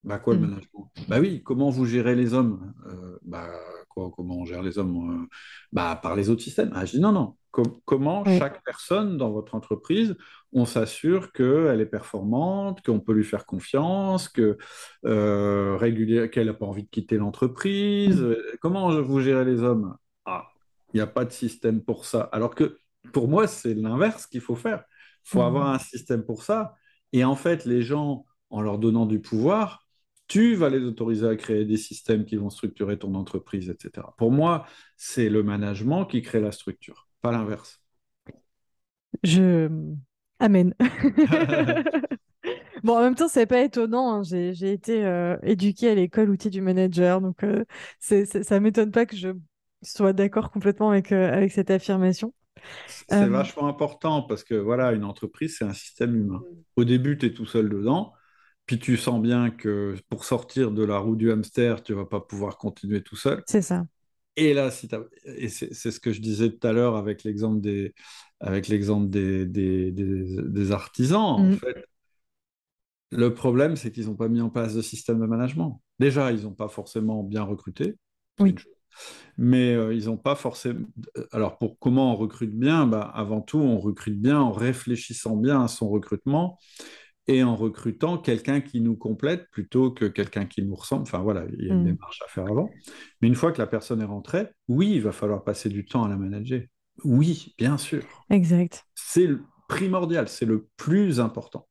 Bah quoi le hmm. management? Bah oui, comment vous gérez les hommes? Bah quoi, comment on gère les hommes Bah par les autres systèmes. Ah, je dis non, non comment chaque personne dans votre entreprise, on s'assure qu'elle est performante, qu'on peut lui faire confiance, que euh, qu'elle n'a pas envie de quitter l'entreprise. Mm. Comment vous gérez les hommes? Ah, il n'y a pas de système pour ça. Alors que pour moi, c'est l'inverse qu'il faut faire. Il faut mm. avoir un système pour ça. Et en fait, les gens, en leur donnant du pouvoir, tu vas les autoriser à créer des systèmes qui vont structurer ton entreprise, etc. Pour moi, c'est le management qui crée la structure pas l'inverse. Je. Amen. bon, en même temps, c'est pas étonnant. Hein. J'ai été euh, éduquée à l'école outil du manager, donc euh, c'est ça m'étonne pas que je sois d'accord complètement avec, euh, avec cette affirmation. C'est vachement important parce que voilà, une entreprise, c'est un système humain. Mm. Au début, tu es tout seul dedans, puis tu sens bien que pour sortir de la roue du hamster, tu vas pas pouvoir continuer tout seul. C'est ça. Et là, si et c'est ce que je disais tout à l'heure avec l'exemple des, avec l'exemple des, des, des, artisans, en mm. fait, le problème, c'est qu'ils n'ont pas mis en place de système de management. Déjà, ils n'ont pas forcément bien recruté. Oui. Mais euh, ils n'ont pas forcément. Alors, pour comment on recrute bien bah, Avant tout, on recrute bien en réfléchissant bien à son recrutement et en recrutant quelqu'un qui nous complète plutôt que quelqu'un qui nous ressemble. Enfin voilà, il y a une mm. démarche à faire avant. Mais une fois que la personne est rentrée, oui, il va falloir passer du temps à la manager. Oui, bien sûr. Exact. C'est primordial, c'est le plus important.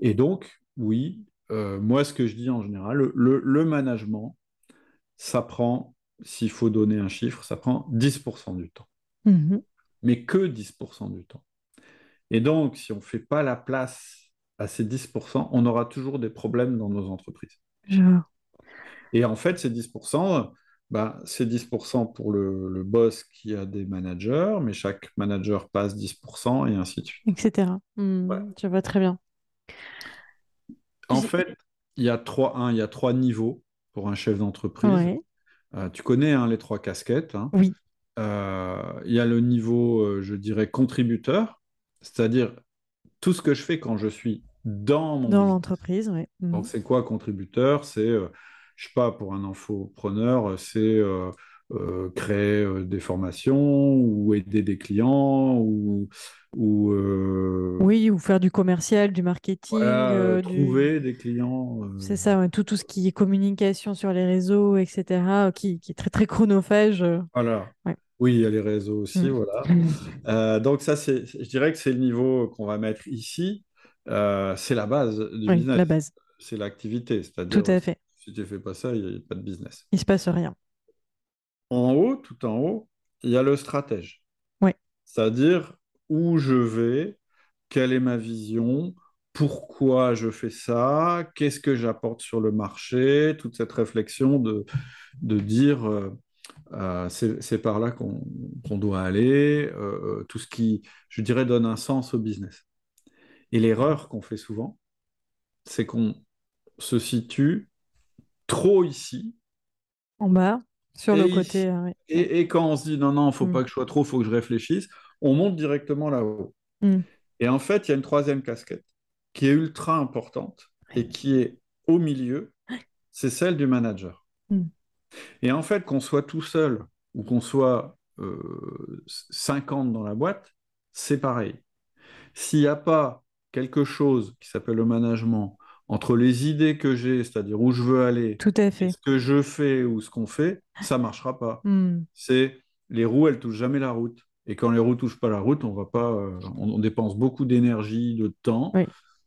Et donc, oui, euh, moi, ce que je dis en général, le, management, ça prend, s'il faut donner un chiffre, ça prend 10% du temps. Mm-hmm. Mais que 10% du temps. Et donc, si on ne fait pas la place à ces 10%, on aura toujours des problèmes dans nos entreprises. Et en fait, ces 10%, bah, c'est 10% pour le, boss qui a des managers, mais chaque manager passe 10% et ainsi de suite. Etc. Hmm, je vois très bien. En fait, il y, a trois, il y a trois niveaux pour un chef d'entreprise. Euh, tu connais hein, les trois casquettes. Hein. Oui. Euh, il y a le niveau, euh, je dirais, contributeur, c'est-à-dire tout ce que je fais quand je suis dans Dans l'entreprise, oui. Mhm. Donc, c'est quoi contributeur? C'est, euh, je sais pas, pour un infopreneur, c'est euh, euh, créer des formations ou aider des clients ou. ou oui, ou faire du commercial, du marketing. trouver des clients. C'est ça, tout, tout ce qui est communication sur les réseaux, etc., qui, qui est très, très chronophage. Voilà. Oui, il y a les réseaux aussi, mm. voilà. donc ça, c'est, je dirais que c'est le niveau qu'on va mettre ici. Euh, c'est la base du business. La base. C'est l'activité. Tout à fait. Si tu ne fais pas ça, il n'y a pas de business. Il ne se passe rien. En haut, tout en haut, il y a le stratège. Oui. C'est-à-dire où je vais, quelle est ma vision, pourquoi je fais ça, qu'est-ce que j'apporte sur le marché, toute cette réflexion de, de dire euh, euh, c'est par là qu'on doit aller, tout ce qui, je dirais, donne un sens au business. Et l'erreur qu'on fait souvent, c'est qu'on se situe trop ici. En bas, sur le côté. Euh, et, quand on se dit non, non, il ne faut mm. pas que je sois trop, il faut que je réfléchisse, on monte directement là-haut. Mm. Et en fait, il y a une troisième casquette qui est ultra importante et qui est au milieu, c'est celle du manager. Mm. Et en fait, qu'on soit tout seul ou qu'on soit 50 dans la boîte, c'est pareil. S'il n'y a pas quelque chose qui s'appelle le management entre les idées que j'ai, c'est-à-dire où je veux aller, Tout à fait. ce que je fais ou ce qu'on fait, ça marchera pas. Hmm. C'est les roues, elles touchent jamais la route. Et quand les roues touchent pas la route, on va pas, euh, on, dépense beaucoup d'énergie, de temps.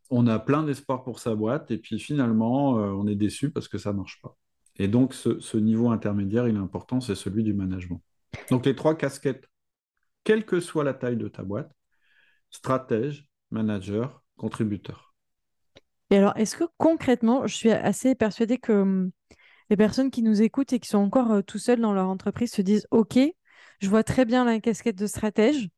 On a plein d'espoir pour sa boîte et puis finalement, euh, on est déçu parce que ça marche pas. Et donc, ce, niveau intermédiaire, il est important, c'est celui du management. Donc, les trois casquettes, quelle que soit la taille de ta boîte, stratège, manager, contributeur. Et alors, est-ce que concrètement, je suis assez persuadée que hum, les personnes qui nous écoutent et qui sont encore euh, tout seuls dans leur entreprise se disent OK, je vois très bien la casquette de stratège.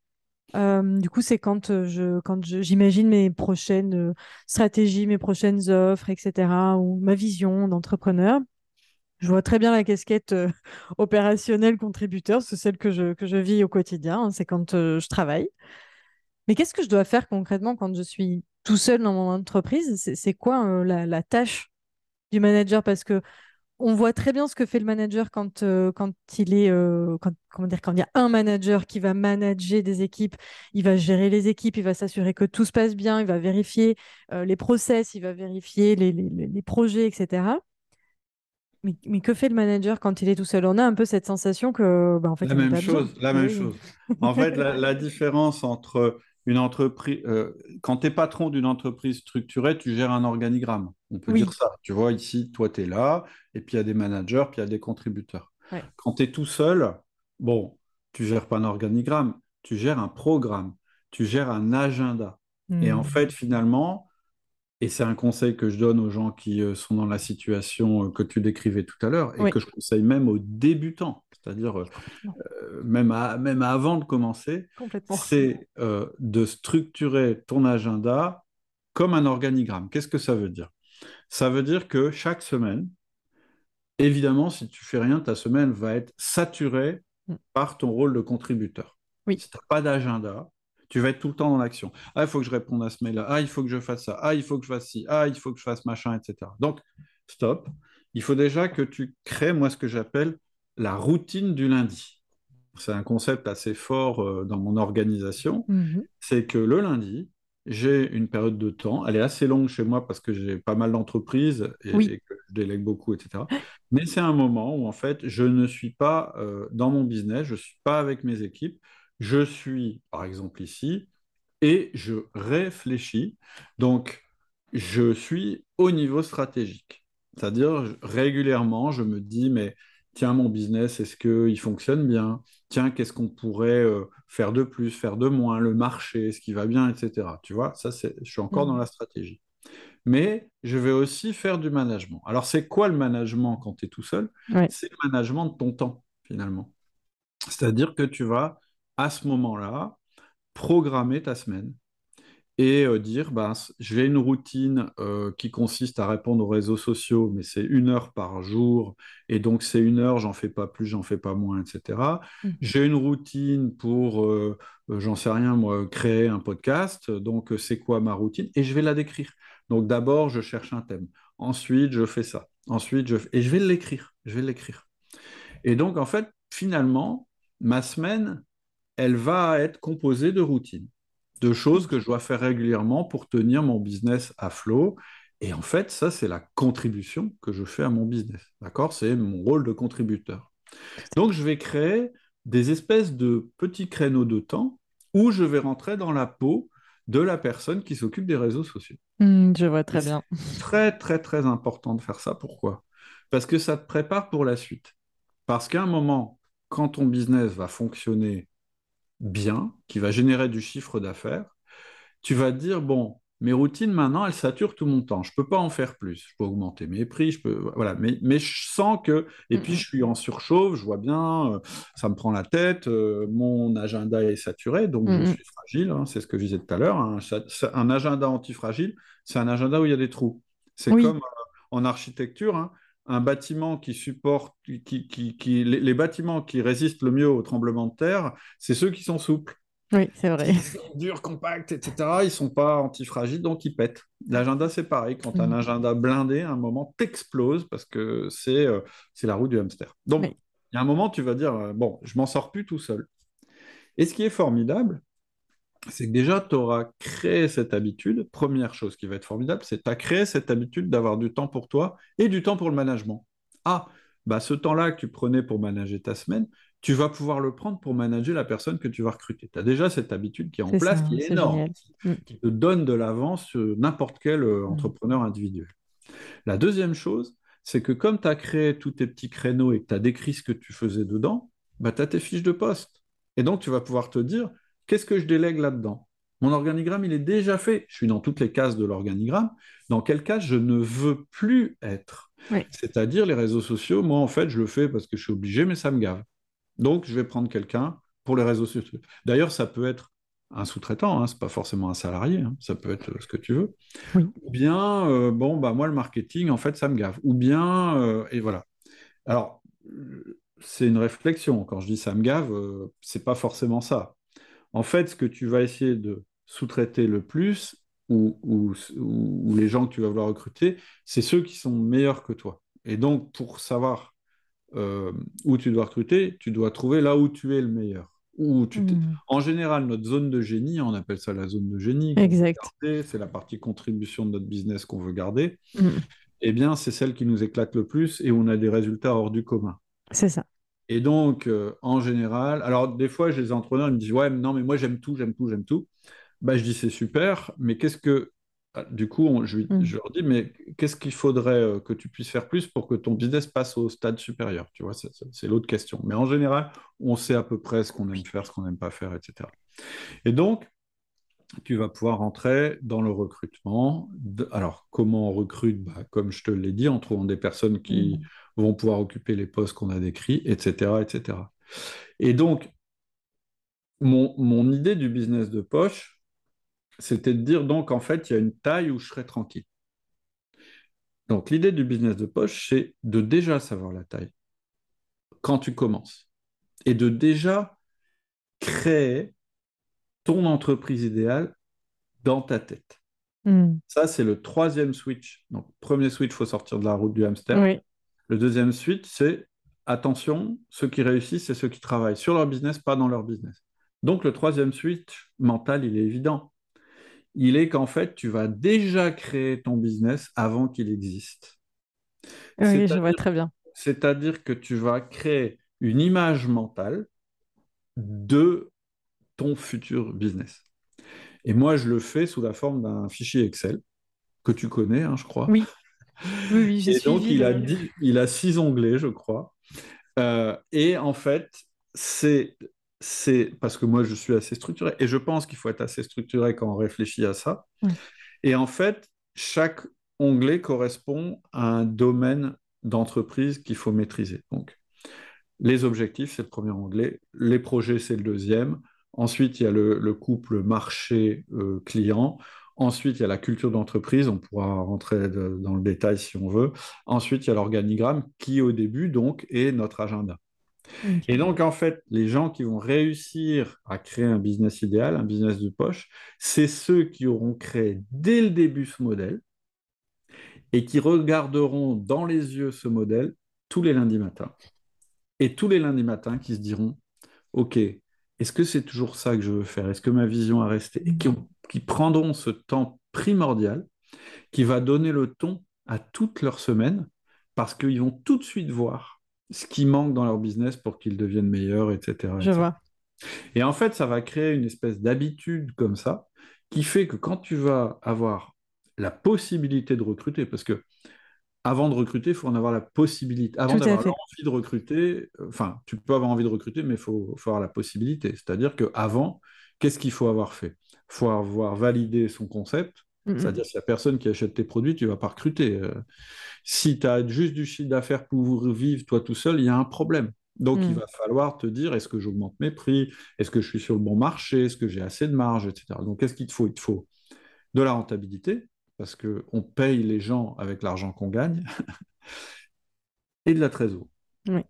Hum, du coup, c'est quand euh, je quand j'imagine mes prochaines euh, stratégies, mes prochaines offres, etc., ou ma vision d'entrepreneur. Je vois très bien la casquette opérationnelle contributeur, c'est celle que je, vis au quotidien, hein, c'est quand je travaille. Mais qu'est-ce que je dois faire concrètement quand je suis tout seul dans mon entreprise? C'est quoi la, tâche du manager? Parce que on voit très bien ce que fait le manager quand, il est il y a un manager qui va manager des équipes, il va gérer les équipes, il va s'assurer que tout se passe bien, il va vérifier les process, il va vérifier les projets, etc. Mais, mais, que fait le manager quand il est tout seul? On a un peu cette sensation que, bah, en fait, la même chose, la même chose. En fait, la, différence entre une entreprise, euh, quand tu es patron d'une entreprise structurée, tu gères un organigramme. On peut dire ça. Tu vois, ici, toi, tu es là, et puis il y a des managers, puis il y a des contributeurs. Quand tu es tout seul, bon, tu gères pas un organigramme, tu gères un programme, tu gères un agenda. Et en hmm. fait, finalement, et c'est un conseil que je donne aux gens qui euh, sont dans la situation euh, que tu décrivais tout à l'heure, et que je conseille même aux débutants c'est-à-dire euh, même, même avant de commencer, c'est euh, de structurer ton agenda comme un organigramme. Qu'est-ce que ça veut dire? Ça veut dire que chaque semaine, évidemment, si tu fais rien, ta semaine va être saturée mm. par ton rôle de contributeur. Si tu n'as pas d'agenda, tu vas être tout le temps dans l'action. Ah, il faut que je réponde à ce mail-là. Ah, il faut que je fasse ça. Ah, il faut que je fasse ci. Ah, il faut que je fasse machin, etc. Donc, stop. Il faut déjà que tu crées, moi, ce que j'appelle la routine du lundi. C'est un concept assez fort euh, dans mon organisation. Mhm. C'est que le lundi, j'ai une période de temps. Elle est assez longue chez moi parce que j'ai pas mal d'entreprises et, que je délègue beaucoup, etc. Mais c'est un moment où, en fait, je ne suis pas euh, dans mon business, je ne suis pas avec mes équipes. Je suis, par exemple, ici et je réfléchis. Donc, je suis au niveau stratégique. C'est-à-dire, régulièrement, je me dis, mais tiens, mon business, est-ce qu'il fonctionne bien? Tiens, qu'est-ce qu'on pourrait euh, faire de plus, faire de moins? Le marché, ce qui va bien, etc. Tu vois, ça, je suis encore dans mmh. la stratégie. Mais je vais aussi faire du management. Alors, c'est quoi le management quand tu es tout seul? C'est le management de ton temps, finalement. C'est-à-dire que tu vas, à ce moment-là, programmer ta semaine et euh, dire bah, j'ai une routine euh, qui consiste à répondre aux réseaux sociaux, mais c'est une heure par jour, et donc c'est une heure, j'en fais pas plus, j'en fais pas moins, etc. Mmh. J'ai une routine pour, euh, j'en sais rien, moi, créer un podcast, donc c'est quoi ma routine Et je vais la décrire. Donc d'abord, je cherche un thème. Ensuite, je fais ça. Ensuite, je... Et je vais l'écrire. Je vais l'écrire. Et donc, en fait, finalement, ma semaine, elle va être composée de routines de choses que je dois faire régulièrement pour tenir mon business à flot. Et en fait, ça, c'est la contribution que je fais à mon business. D'accord? C'est mon rôle de contributeur. Donc, je vais créer des espèces de petits créneaux de temps où je vais rentrer dans la peau de la personne qui s'occupe des réseaux sociaux. Hmm, je vois très bien. Très, très, très important de faire ça. Pourquoi? Parce que ça te prépare pour la suite. Parce qu'à un moment, quand ton business va fonctionner bien, qui va générer du chiffre d'affaires, tu vas te dire, bon, mes routines maintenant, elles saturent tout mon temps. Je ne peux pas en faire plus. Je peux augmenter mes prix, je peux, voilà. Mais, mais je sens que, et puis je suis en surchauffe, je vois bien, euh, ça me prend la tête, euh, mon agenda est saturé, donc je suis fragile. Hein, c'est ce que je disais tout à l'heure. Hein. un agenda antifragile, c'est un agenda où il y a des trous. C'est comme, euh, en architecture, hein, un bâtiment qui supporte, qui, qui, les, bâtiments qui résistent le mieux au tremblement de terre, c'est ceux qui sont souples. Oui, c'est vrai. Ils sont durs, compacts, etc. Ils sont pas antifragiles, donc ils pètent. L'agenda, c'est pareil. Quand tu as un mm. agenda blindé, à un moment, t'exploses parce que c'est euh, c'est la roue du hamster. Donc, il y a un moment, tu vas dire, euh, bon, je m'en sors plus tout seul. Et ce qui est formidable, c'est que déjà, tu auras créé cette habitude. Première chose qui va être formidable, c'est que tu as créé cette habitude d'avoir du temps pour toi et du temps pour le management. Ah, bah ce temps-là que tu prenais pour manager ta semaine, tu vas pouvoir le prendre pour manager la personne que tu vas recruter. Tu as déjà cette habitude qui est en place, qui est, énorme, mm. qui, te donne de l'avance sur n'importe quel euh, mm. entrepreneur individuel. La deuxième chose, c'est que comme tu as créé tous tes petits créneaux et que tu as décrit ce que tu faisais dedans, bah, tu as tes fiches de poste. Et donc, tu vas pouvoir te dire, Qu'est-ce que je délègue là-dedans? Mon organigramme, il est déjà fait. Je suis dans toutes les cases de l'organigramme. Dans quel cas je ne veux plus être? C'est-à-dire les réseaux sociaux, moi, en fait, je le fais parce que je suis obligé, mais ça me gave. Donc, je vais prendre quelqu'un pour les réseaux sociaux. D'ailleurs, ça peut être un sous-traitant, hein, ce n'est pas forcément un salarié, hein, ça peut être ce que tu veux. Ou bien, euh, bon, bah, moi, le marketing, en fait, ça me gave. Ou bien, euh, et voilà. Alors, c'est une réflexion. Quand je dis ça me gave, ce euh, c'est pas forcément ça en fait, ce que tu vas essayer de sous-traiter le plus, ou, les gens que tu vas vouloir recruter, c'est ceux qui sont meilleurs que toi. Et donc, pour savoir euh, où tu dois recruter, tu dois trouver là où tu es le meilleur. Où tu hmm. En général, notre zone de génie, on appelle ça la zone de génie. Exact. C'est la partie contribution de notre business qu'on veut garder. Hmm. Eh bien, c'est celle qui nous éclate le plus et où on a des résultats hors du commun. C'est ça. Et donc, euh, en général, alors des fois, j'ai des entrepreneurs ils me disent Ouais, non, mais moi, j'aime tout, j'aime tout, j'aime tout. Bah, je dis C'est super, mais qu'est-ce que. Ah, du coup, mm. je, leur dis Mais qu'est-ce qu'il faudrait euh, que tu puisses faire plus pour que ton business passe au stade supérieur? Tu vois, c'est l'autre question. Mais en général, on sait à peu près ce qu'on aime faire, ce qu'on n'aime pas faire, etc. Et donc, tu vas pouvoir rentrer dans le recrutement. Alors, comment on recrute? Bah, Comme je te l'ai dit, en trouvant des personnes qui mm. Vont pouvoir occuper les postes qu'on a décrits, etc., etc. Et donc, mon, mon, idée du business de poche, c'était de dire, donc, en fait, il y a une taille où je serai tranquille. Donc, l'idée du business de poche, c'est de déjà savoir la taille quand tu commences et de déjà créer ton entreprise idéale dans ta tête. Hmm. Ça, c'est le troisième switch. Donc, premier switch, il faut sortir de la route du hamster. Le deuxième switch, c'est attention, ceux qui réussissent, c'est ceux qui travaillent sur leur business, pas dans leur business. Donc, le troisième switch mental, il est évident. Il est qu'en fait, tu vas déjà créer ton business avant qu'il existe. Oui, je vois très bien. C'est-à-dire que tu vas créer une image mentale de ton futur business. Et moi, je le fais sous la forme d'un fichier Excel que tu connais, hein, je crois. Oui. Oui, oui Et donc, il, a il a six onglets, je crois. Euh, et en fait, c'est c'est parce que moi, je suis assez structuré et je pense qu'il faut être assez structuré quand on réfléchit à ça. Et en fait, chaque onglet correspond à un domaine d'entreprise qu'il faut maîtriser. Donc, les objectifs, c'est le premier onglet. Les projets, c'est le deuxième. Ensuite, il y a le, couple marché-client. Euh, Ensuite, il y a la culture d'entreprise, on pourra rentrer dans le détail si on veut. Ensuite, il y a l'organigramme qui, au début, donc, est notre agenda. Et donc, en fait, les gens qui vont réussir à créer un business idéal, un business de poche, c'est ceux qui auront créé dès le début ce modèle et qui regarderont dans les yeux ce modèle tous les lundis matins. Et tous les lundis matins qui se diront, OK, est-ce que c'est toujours ça que je veux faire? Est-ce que ma vision a resté? Et qui, prendront ce temps primordial qui va donner le ton à toute leur semaine parce qu'ils vont tout de suite voir ce qui manque dans leur business pour qu'ils deviennent meilleurs, etc. Je vois. Et en fait, ça va créer une espèce d'habitude comme ça qui fait que quand tu vas avoir la possibilité de recruter, parce que avant de recruter, il faut en avoir la possibilité. Avant d'avoir envie de recruter, euh, enfin, tu peux avoir envie de recruter, mais il faut, avoir la possibilité. C'est-à-dire qu'avant, qu'est-ce qu'il faut avoir fait? Il faut avoir validé son concept. C'est-à-dire, s'il n'y a personne qui achète tes produits, tu ne vas pas recruter. Euh. si tu as juste du chiffre d'affaires pour vivre toi tout seul, il y a un problème. Donc, il mm. va falloir te dire est-ce que j'augmente mes prix? Est-ce que je suis sur le bon marché? Est-ce que j'ai assez de marge? Etc. Donc, qu'est-ce qu'il te faut? Il te faut de la rentabilité, parce qu'on paye les gens avec l'argent qu'on gagne, et de la trésor. Oui.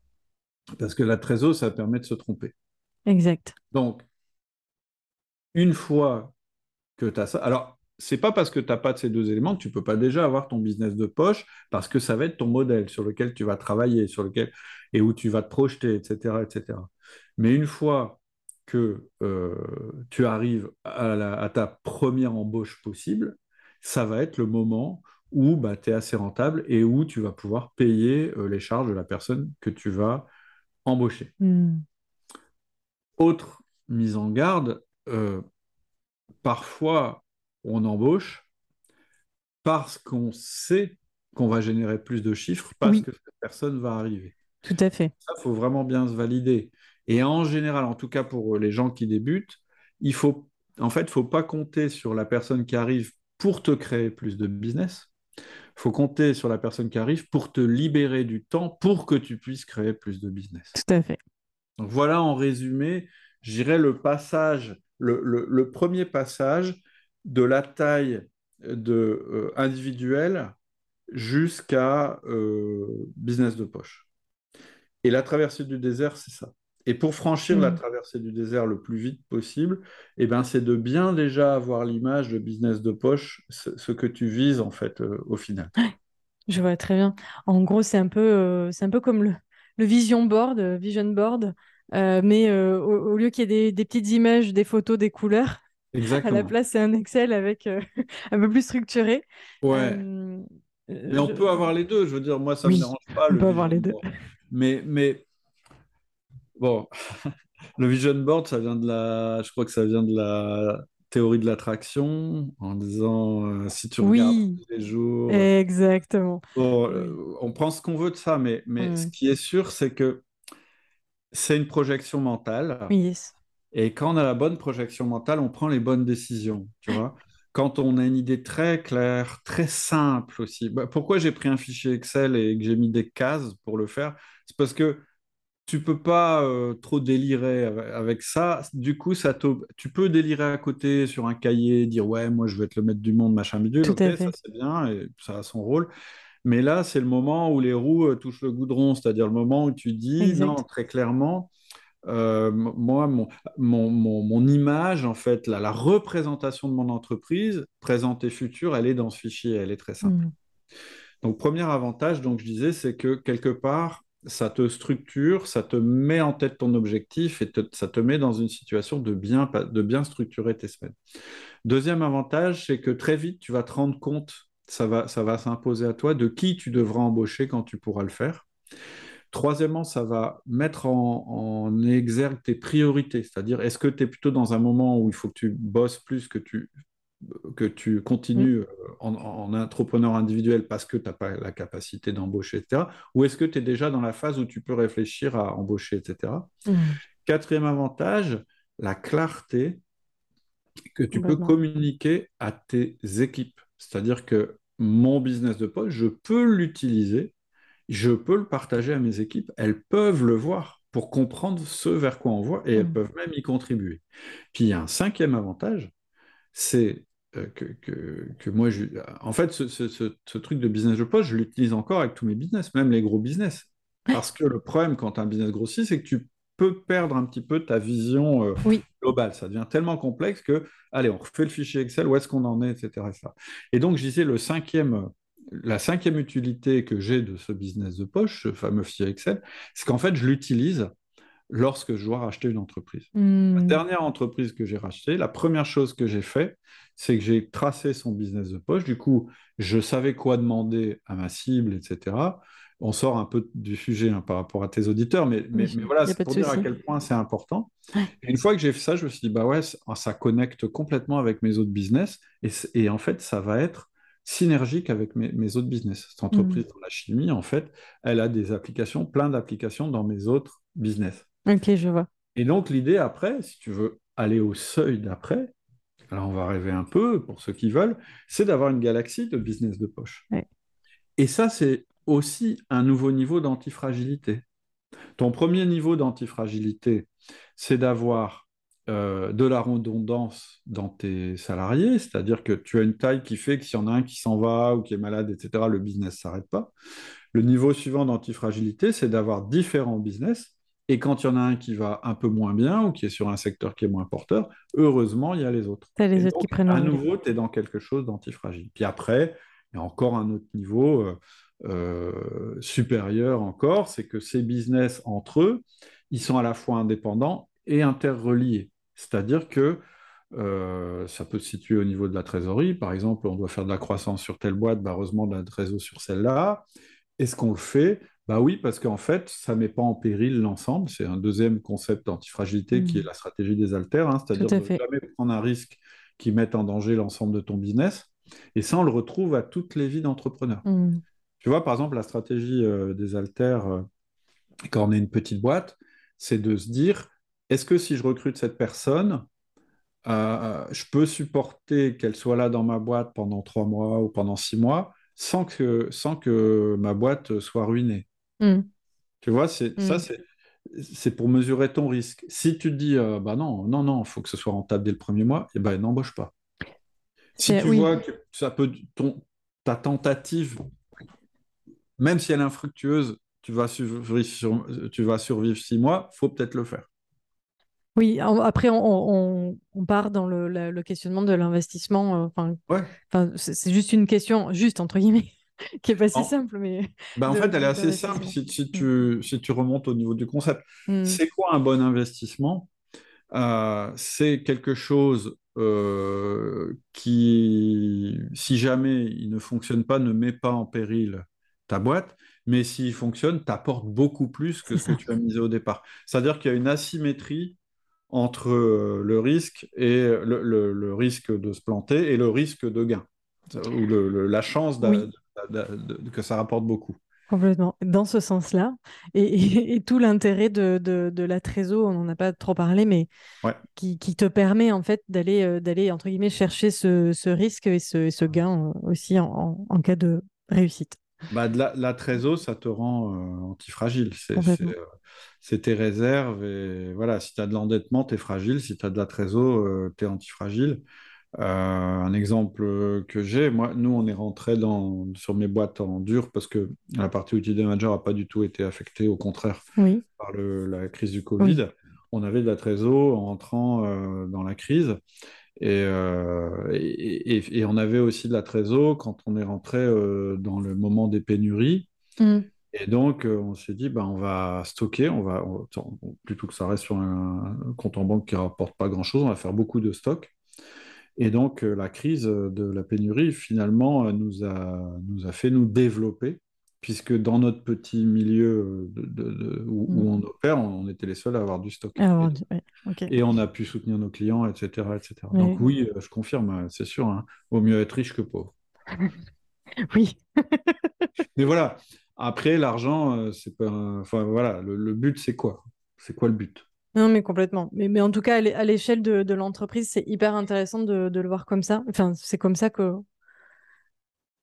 Parce que la trésor, ça permet de se tromper. Exact. Donc, une fois que tu as ça, alors, c'est pas parce que tu n'as pas de ces deux éléments que tu peux pas déjà avoir ton business de poche, parce que ça va être ton modèle sur lequel tu vas travailler, sur lequel et où tu vas te projeter, etc., etc. Mais une fois que euh, tu arrives à, ta première embauche possible, ça va être le moment où bah, tu es assez rentable et où tu vas pouvoir payer euh, les charges de la personne que tu vas embaucher. Hmm. Autre mise en garde, euh, parfois on embauche parce qu'on sait qu'on va générer plus de chiffres parce que cette personne va arriver. Tout à fait. Ça, faut vraiment bien se valider. Et en général, en tout cas pour les gens qui débutent, il faut, en fait, faut pas compter sur la personne qui arrive pour te créer plus de business. Il faut compter sur la personne qui arrive pour te libérer du temps pour que tu puisses créer plus de business. Tout à fait. Donc voilà en résumé, j'irai le passage, le, premier passage de la taille de, euh, individuelle jusqu'à euh, business de poche. Et la traversée du désert, c'est ça. Et pour franchir la mm. traversée du désert le plus vite possible, eh ben, c'est de bien déjà avoir l'image de business de poche, ce, que tu vises en fait euh, au final. Je vois très bien. En gros, c'est un peu, euh, c'est un peu comme le, le vision board, euh, vision board, mais au, lieu qu'il y ait des, petites images, des photos, des couleurs, Exactement. à la place, c'est un Excel avec un peu plus structuré. Ouais. mais on peut avoir les deux. Je veux dire, moi, ça ne me dérange pas. On peut avoir les deux. Mais, mais bon, le vision board, ça vient de la, je crois que ça vient de la théorie de l'attraction, en disant euh, si tu regardes tous les jours. Exactement. Euh, on prend ce qu'on veut de ça, mais, mais ce qui est sûr, c'est que c'est une projection mentale. Oui. Et quand on a la bonne projection mentale, on prend les bonnes décisions, tu vois quand on a une idée très claire, très simple aussi. Bah, pourquoi j'ai pris un fichier Excel et que j'ai mis des cases pour le faire? C'est parce que tu peux pas euh, trop délirer avec ça. Du coup, ça tu peux délirer à côté sur un cahier, dire ouais, moi je vais être le maître du monde, machin bidule. Tout ça c'est bien et ça a son rôle. Mais là, c'est le moment où les roues euh, touchent le goudron, c'est-à-dire le moment où tu dis non très clairement euh, moi, mon, mon, image, en fait, la, la, représentation de mon entreprise, présente et future, elle est dans ce fichier, elle est très simple. Mm. Donc, premier avantage, donc je disais, c'est que quelque part, ça te structure, ça te met en tête ton objectif et ça te met dans une situation de bien, structurer tes semaines. Deuxième avantage, c'est que très vite, tu vas te rendre compte, ça va, ça va s'imposer à toi, de qui tu devras embaucher quand tu pourras le faire. Troisièmement, ça va mettre en, exergue tes priorités, c'est-à-dire est-ce que tu es plutôt dans un moment où il faut que tu bosses plus, que tu, que tu continues euh, en, entrepreneur individuel parce que tu n'as pas la capacité d'embaucher, etc. Ou est-ce que tu es déjà dans la phase où tu peux réfléchir à embaucher, etc. Mm. Quatrième avantage, la clarté que tu peux communiquer à tes équipes. C'est-à-dire que mon business de poste, je peux l'utiliser je peux le partager à mes équipes, elles peuvent le voir pour comprendre ce vers quoi on voit et elles mm. peuvent même y contribuer. Puis il y a un cinquième avantage, c'est euh, que, moi, je, en fait, ce, truc de business de poste, je l'utilise encore avec tous mes business, même les gros business. Parce que le problème quand un business grossit, c'est que tu peux perdre un petit peu ta vision euh, globale. Ça devient tellement complexe que, allez, on refait le fichier Excel, où est-ce qu'on en est, etc. Et donc, je disais, le cinquième la cinquième utilité que j'ai de ce business de poche, ce fameux fichier Excel, c'est qu'en fait, je l'utilise lorsque je dois racheter une entreprise. La hmm. dernière entreprise que j'ai rachetée, la première chose que j'ai fait, c'est que j'ai tracé son business de poche. Du coup, je savais quoi demander à ma cible, etc. On sort un peu du sujet hein, par rapport à tes auditeurs, mais, mais, voilà, c'est pour dire à quel point c'est important. une fois que j'ai fait ça, je me suis dit, bah ouais, ça connecte complètement avec mes autres business. et en fait, ça va être synergique avec mes, autres business. Cette entreprise mm. dans la chimie, en fait, elle a des applications, plein d'applications dans mes autres business. Ok, je vois. Et donc, l'idée après, si tu veux aller au seuil d'après, alors on va rêver un peu pour ceux qui veulent, c'est d'avoir une galaxie de business de poche. Et ça, c'est aussi un nouveau niveau d'antifragilité. Ton premier niveau d'antifragilité, c'est d'avoir de la redondance dans tes salariés, c'est-à-dire que tu as une taille qui fait que s'il y en a un qui s'en va ou qui est malade, etc., le business ne s'arrête pas. Le niveau suivant d'antifragilité, c'est d'avoir différents business. Et quand il y en a un qui va un peu moins bien ou qui est sur un secteur qui est moins porteur, heureusement, il y a les autres. Tu les autres qui prennent À nouveau, tu es dans quelque chose d'antifragile. Puis après, il y a encore un autre niveau euh, euh, supérieur encore, c'est que ces business entre eux, ils sont à la fois indépendants et interreliés. C'est-à-dire que euh, ça peut se situer au niveau de la trésorerie. Par exemple, on doit faire de la croissance sur telle boîte, bah, heureusement de la trésorerie sur celle-là. Est-ce qu'on le fait Bah oui, parce qu'en fait, ça ne met pas en péril l'ensemble. C'est un deuxième concept d'antifragilité qui est mmh. la stratégie des alters, hein, c'est-à-dire de ne jamais prendre un risque qui mette en danger l'ensemble de ton business. Et ça, on le retrouve à toutes les vies d'entrepreneurs. Mmh. Tu vois, par exemple, la stratégie euh, des alters, euh, quand on est une petite boîte, c'est de se dire, est-ce que si je recrute cette personne, euh, je peux supporter qu'elle soit là dans ma boîte pendant trois mois ou pendant six mois sans que, sans que ma boîte soit ruinée? Hmm. Tu vois, c'est, ça, hmm. c'est, pour mesurer ton risque. Si tu te dis, euh, bah non, non, non, il faut que ce soit rentable dès le premier mois, et eh ben n'embauche pas. Si tu vois que ça peut, ton, ta tentative, même si elle est infructueuse, tu vas survivre, tu vas survivre six mois, faut peut-être le faire. Oui, après, on, part dans le, questionnement de l'investissement. Euh, enfin, c'est juste une question, juste entre guillemets, qui est pas si simple. Mais bah, en fait, elle est assez simple si, si, tu, mm. si tu remontes au niveau du concept. Mm. C'est quoi un bon investissement? Euh, C'est quelque chose euh, qui, si jamais il ne fonctionne pas, ne met pas en péril ta boîte, mais s'il fonctionne, t'apporte beaucoup plus que ce que tu as misé au départ. C'est-à-dire qu'il y a une asymétrie entre euh, le risque et le, risque de se planter et le risque de gain, ou la chance que ça rapporte beaucoup. Complètement, dans ce sens-là. Et, tout l'intérêt de, la trésor, on n'en a pas trop parlé, mais qui, te permet en fait d'aller, euh, d'aller entre guillemets, chercher ce, risque et ce, gain euh, aussi en, cas de réussite. Bah, la, la trésor, ça te rend antifragile. C'est, c'est tes réserves. Et voilà, si tu as de l'endettement, tu es fragile. Si tu as de la trésor, euh, tu es antifragile. Euh, un exemple que j'ai, moi, nous, on est rentré dans, sur mes boîtes en dur parce que la partie outil de manager n'a pas du tout été affectée, au contraire, par la crise du Covid. On avait de la trésor en entrant euh, dans la crise. Et, et, on avait aussi de la trésor quand on est rentré dans le moment des pénuries. Mm. Et donc, euh, on s'est dit, bah, on va stocker, on va, plutôt que ça reste sur un, compte en banque qui ne rapporte pas grand-chose, on va faire beaucoup de stock. Et donc, euh, la crise de la pénurie, finalement, euh, nous a, nous a fait nous développer, puisque dans notre petit milieu de, où, mmh. on opère, on, était les seuls à avoir du stock. Ah, et, on a pu soutenir nos clients, etc. etc. Donc oui, je confirme, c'est sûr, hein, vaut mieux être riche que pauvre. oui. Mais voilà, après, l'argent, euh, c'est pas. Enfin, voilà, le, but, c'est quoi? C'est quoi le but? Non, mais complètement. Mais, mais en tout cas, à l'échelle de, l'entreprise, c'est hyper intéressant de, le voir comme ça. Enfin, c'est comme ça que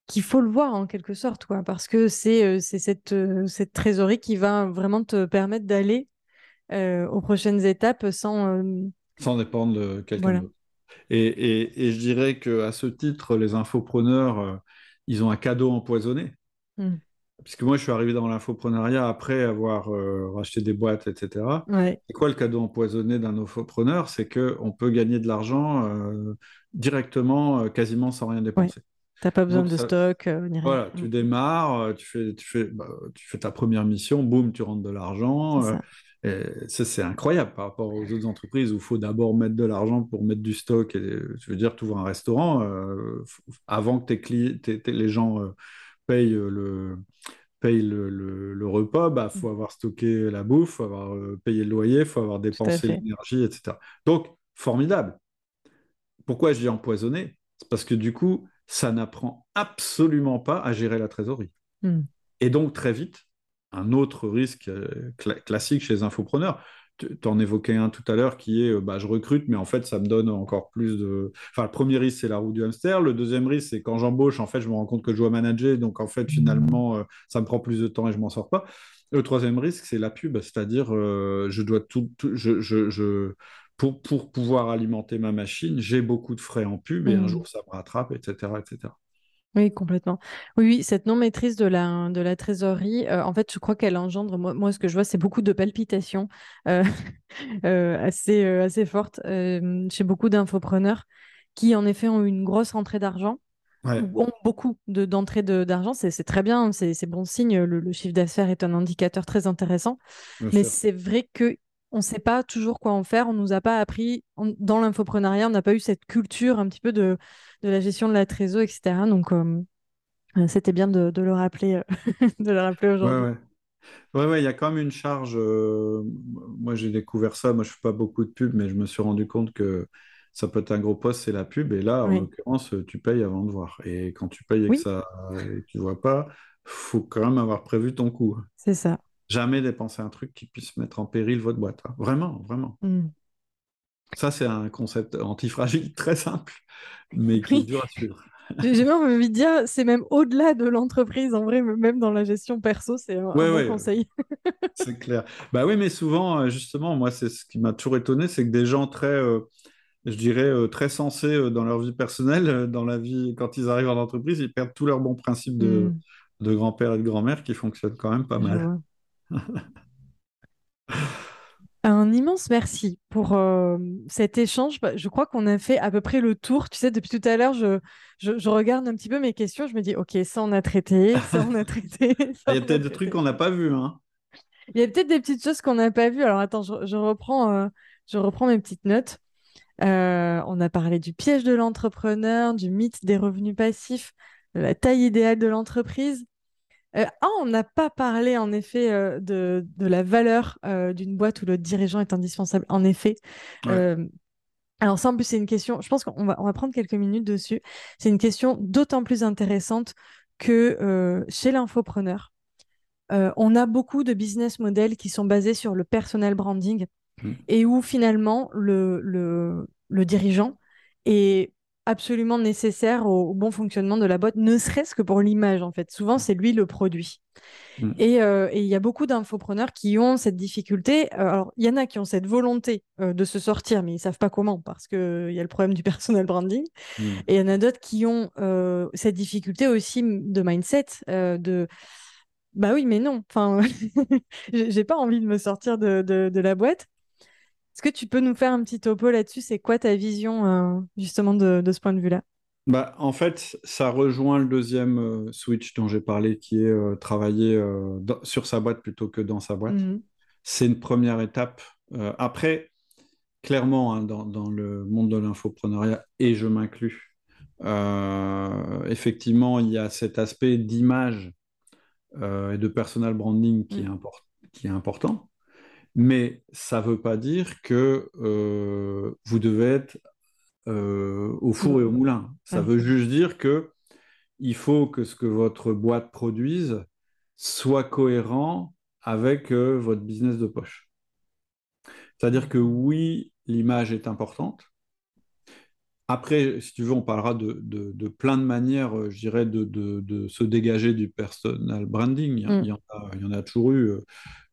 qu'il faut le voir en quelque sorte, quoi, parce que c'est euh, cette, euh, cette trésorerie qui va vraiment te permettre d'aller aux prochaines étapes sans. Sans dépendre de quelqu'un d'autre. Et, et, je dirais qu'à ce titre, les infopreneurs, ils ont un cadeau empoisonné. Mmh puisque moi je suis arrivé dans l'infoprenariat après avoir euh, racheté des boîtes, etc. C'est quoi le cadeau empoisonné d'un infopreneur? C'est qu'on peut gagner de l'argent euh, directement, euh, quasiment sans rien dépenser. Tu n'as pas besoin de stock, ni rien. Voilà, tu démarres, tu fais, tu, fais, bah, tu fais ta première mission, boum, tu rentres de l'argent. Ça, c'est incroyable par rapport aux autres entreprises où il faut d'abord mettre de l'argent pour mettre du stock. Et, tu veux dire, tu ouvres un restaurant, avant que tes, les gens paye le, paye le, repas, il bah, faut mm. avoir stocké la bouffe, faut avoir euh, payé le loyer, il faut avoir dépensé l'énergie, etc. Donc, formidable. Pourquoi je dis empoisonné? C'est parce que du coup, ça n'apprend absolument pas à gérer la trésorerie. Mm. Et donc, très vite, un autre risque euh, classique chez les infopreneurs, tu en évoquais un tout à l'heure qui est euh, bah, je recrute, mais en fait, ça me donne encore plus de. Enfin, le premier risque, c'est la roue du hamster. Le deuxième risque, c'est quand j'embauche, en fait, je me rends compte que je dois manager. Donc, en fait, finalement, euh, ça me prend plus de temps et je m'en sors pas. Le troisième risque, c'est la pub, c'est-à-dire, euh, je dois tout. je, pour, pour pouvoir alimenter ma machine, j'ai beaucoup de frais en pub et un Mm. jour ça me rattrape, etc., etc. Oui, complètement. Oui, oui, cette non-maîtrise de la, de la trésorerie, euh, en fait, je crois qu'elle engendre, moi, moi, ce que je vois, c'est beaucoup de palpitations euh, euh, assez, assez fortes chez beaucoup d'infopreneurs qui, en effet, ont une grosse rentrée d'argent Ouais, ou ont beaucoup de, d'entrées de- d'argent. C'est, c'est très bien, c'est, bon signe. Le, le chiffre d'affaires est un indicateur très intéressant. bien Mais c'est vrai que on ne sait pas toujours quoi en faire. On nous a pas appris on- dans l'infoprenariat, on n'a pas eu cette culture un petit peu de, de la gestion de la trésor, etc. Donc, euh, euh, c'était bien de, de le rappeler, euh, de le rappeler Ouais, aujourd'hui. ouais. Ouais, ouais, il y a quand même une charge. euh, moi, j'ai découvert ça. Moi, je fais pas beaucoup de pub, mais je me suis rendu compte que ça peut être un gros poste, c'est la pub. Et là, en Oui, l'occurrence, tu payes avant de voir. Et quand tu payes et que oui, ça, et que tu vois pas, faut quand même avoir prévu ton coup. c'est ça. Jamais dépenser un truc qui puisse mettre en péril votre boîte. hein. Vraiment, vraiment. Mm. Ça, c'est un concept antifragile très simple, mais qui est dur à suivre. j'ai même envie de dire, c'est même au-delà de l'entreprise, en vrai, même dans la gestion perso, c'est un, bon ouais, conseil. c'est clair. Bah oui, mais souvent, euh, justement, moi, c'est ce qui m'a toujours étonné, c'est que des gens très, euh, je dirais, euh, très sensés euh, dans leur vie personnelle, dans la vie, quand ils arrivent en entreprise, ils perdent tous leurs bons principes de, Mm, de grand-père et de grand-mère qui fonctionnent quand même pas mal. Un immense merci pour euh, cet échange. Bah, Je crois qu'on a fait à peu près le tour. Tu sais, depuis tout à l'heure, je, je, je regarde un petit peu mes questions. Je me dis, OK, ça on a traité, ça on a traité, ça Il y a peut-être des trucs qu'on n'a pas vus, hein. Il y a peut-être des petites choses qu'on n'a pas vues. Alors attends, je, je reprends, euh, je reprends mes petites notes. Euh, on a parlé du piège de l'entrepreneur, du mythe des revenus passifs, de la taille idéale de l'entreprise. Euh, ah, on n'a pas parlé en effet euh, de, de la valeur euh, d'une boîte où le dirigeant est indispensable. En effet. Ouais. Alors ça, en plus, c'est une question, je pense qu'on va, on va prendre quelques minutes dessus. C'est une question d'autant plus intéressante que chez l'infopreneur, on a beaucoup de business models qui sont basés sur le personal branding Mm. et où finalement le, le, le dirigeant est absolument nécessaire au, au bon fonctionnement de la boîte, ne serait-ce que pour l'image en fait. Souvent, c'est lui le produit. Mm. Et euh, et il y a beaucoup d'infopreneurs qui ont cette difficulté. Euh, alors, il y en a qui ont cette volonté euh, de se sortir, mais ils savent pas comment parce qu'il y a le problème du personal branding. Mm. Et il y en a d'autres qui ont euh, cette difficulté aussi de mindset, de bah oui, mais non. Enfin, j'ai j'ai pas envie de me sortir de, de, de la boîte. Est-ce que tu peux nous faire un petit topo là-dessus? C'est quoi ta vision euh, justement de, de ce point de vue-là? Bah, en fait, ça rejoint le deuxième euh, switch dont j'ai parlé, qui est euh, travailler dans- sur sa boîte plutôt que dans sa boîte. Mhm. C'est une première étape. Après, clairement, hein, dans, dans le monde de l'infopreneuriat, et je m'inclus, effectivement, il y a cet aspect d'image et de personal branding qui est, import- qui est important. Mais ça ne veut pas dire que euh, vous devez être euh, au four et au moulin. Ça veut juste dire que il faut que ce que votre boîte produise soit cohérent avec euh, votre business de poche. C'est-à-dire que oui, l'image est importante. Après, si tu veux, on parlera de, de- de plein de manières, euh, je dirais, de, se dégager du personal branding. Il y, il y en a, il y en a toujours eu. euh,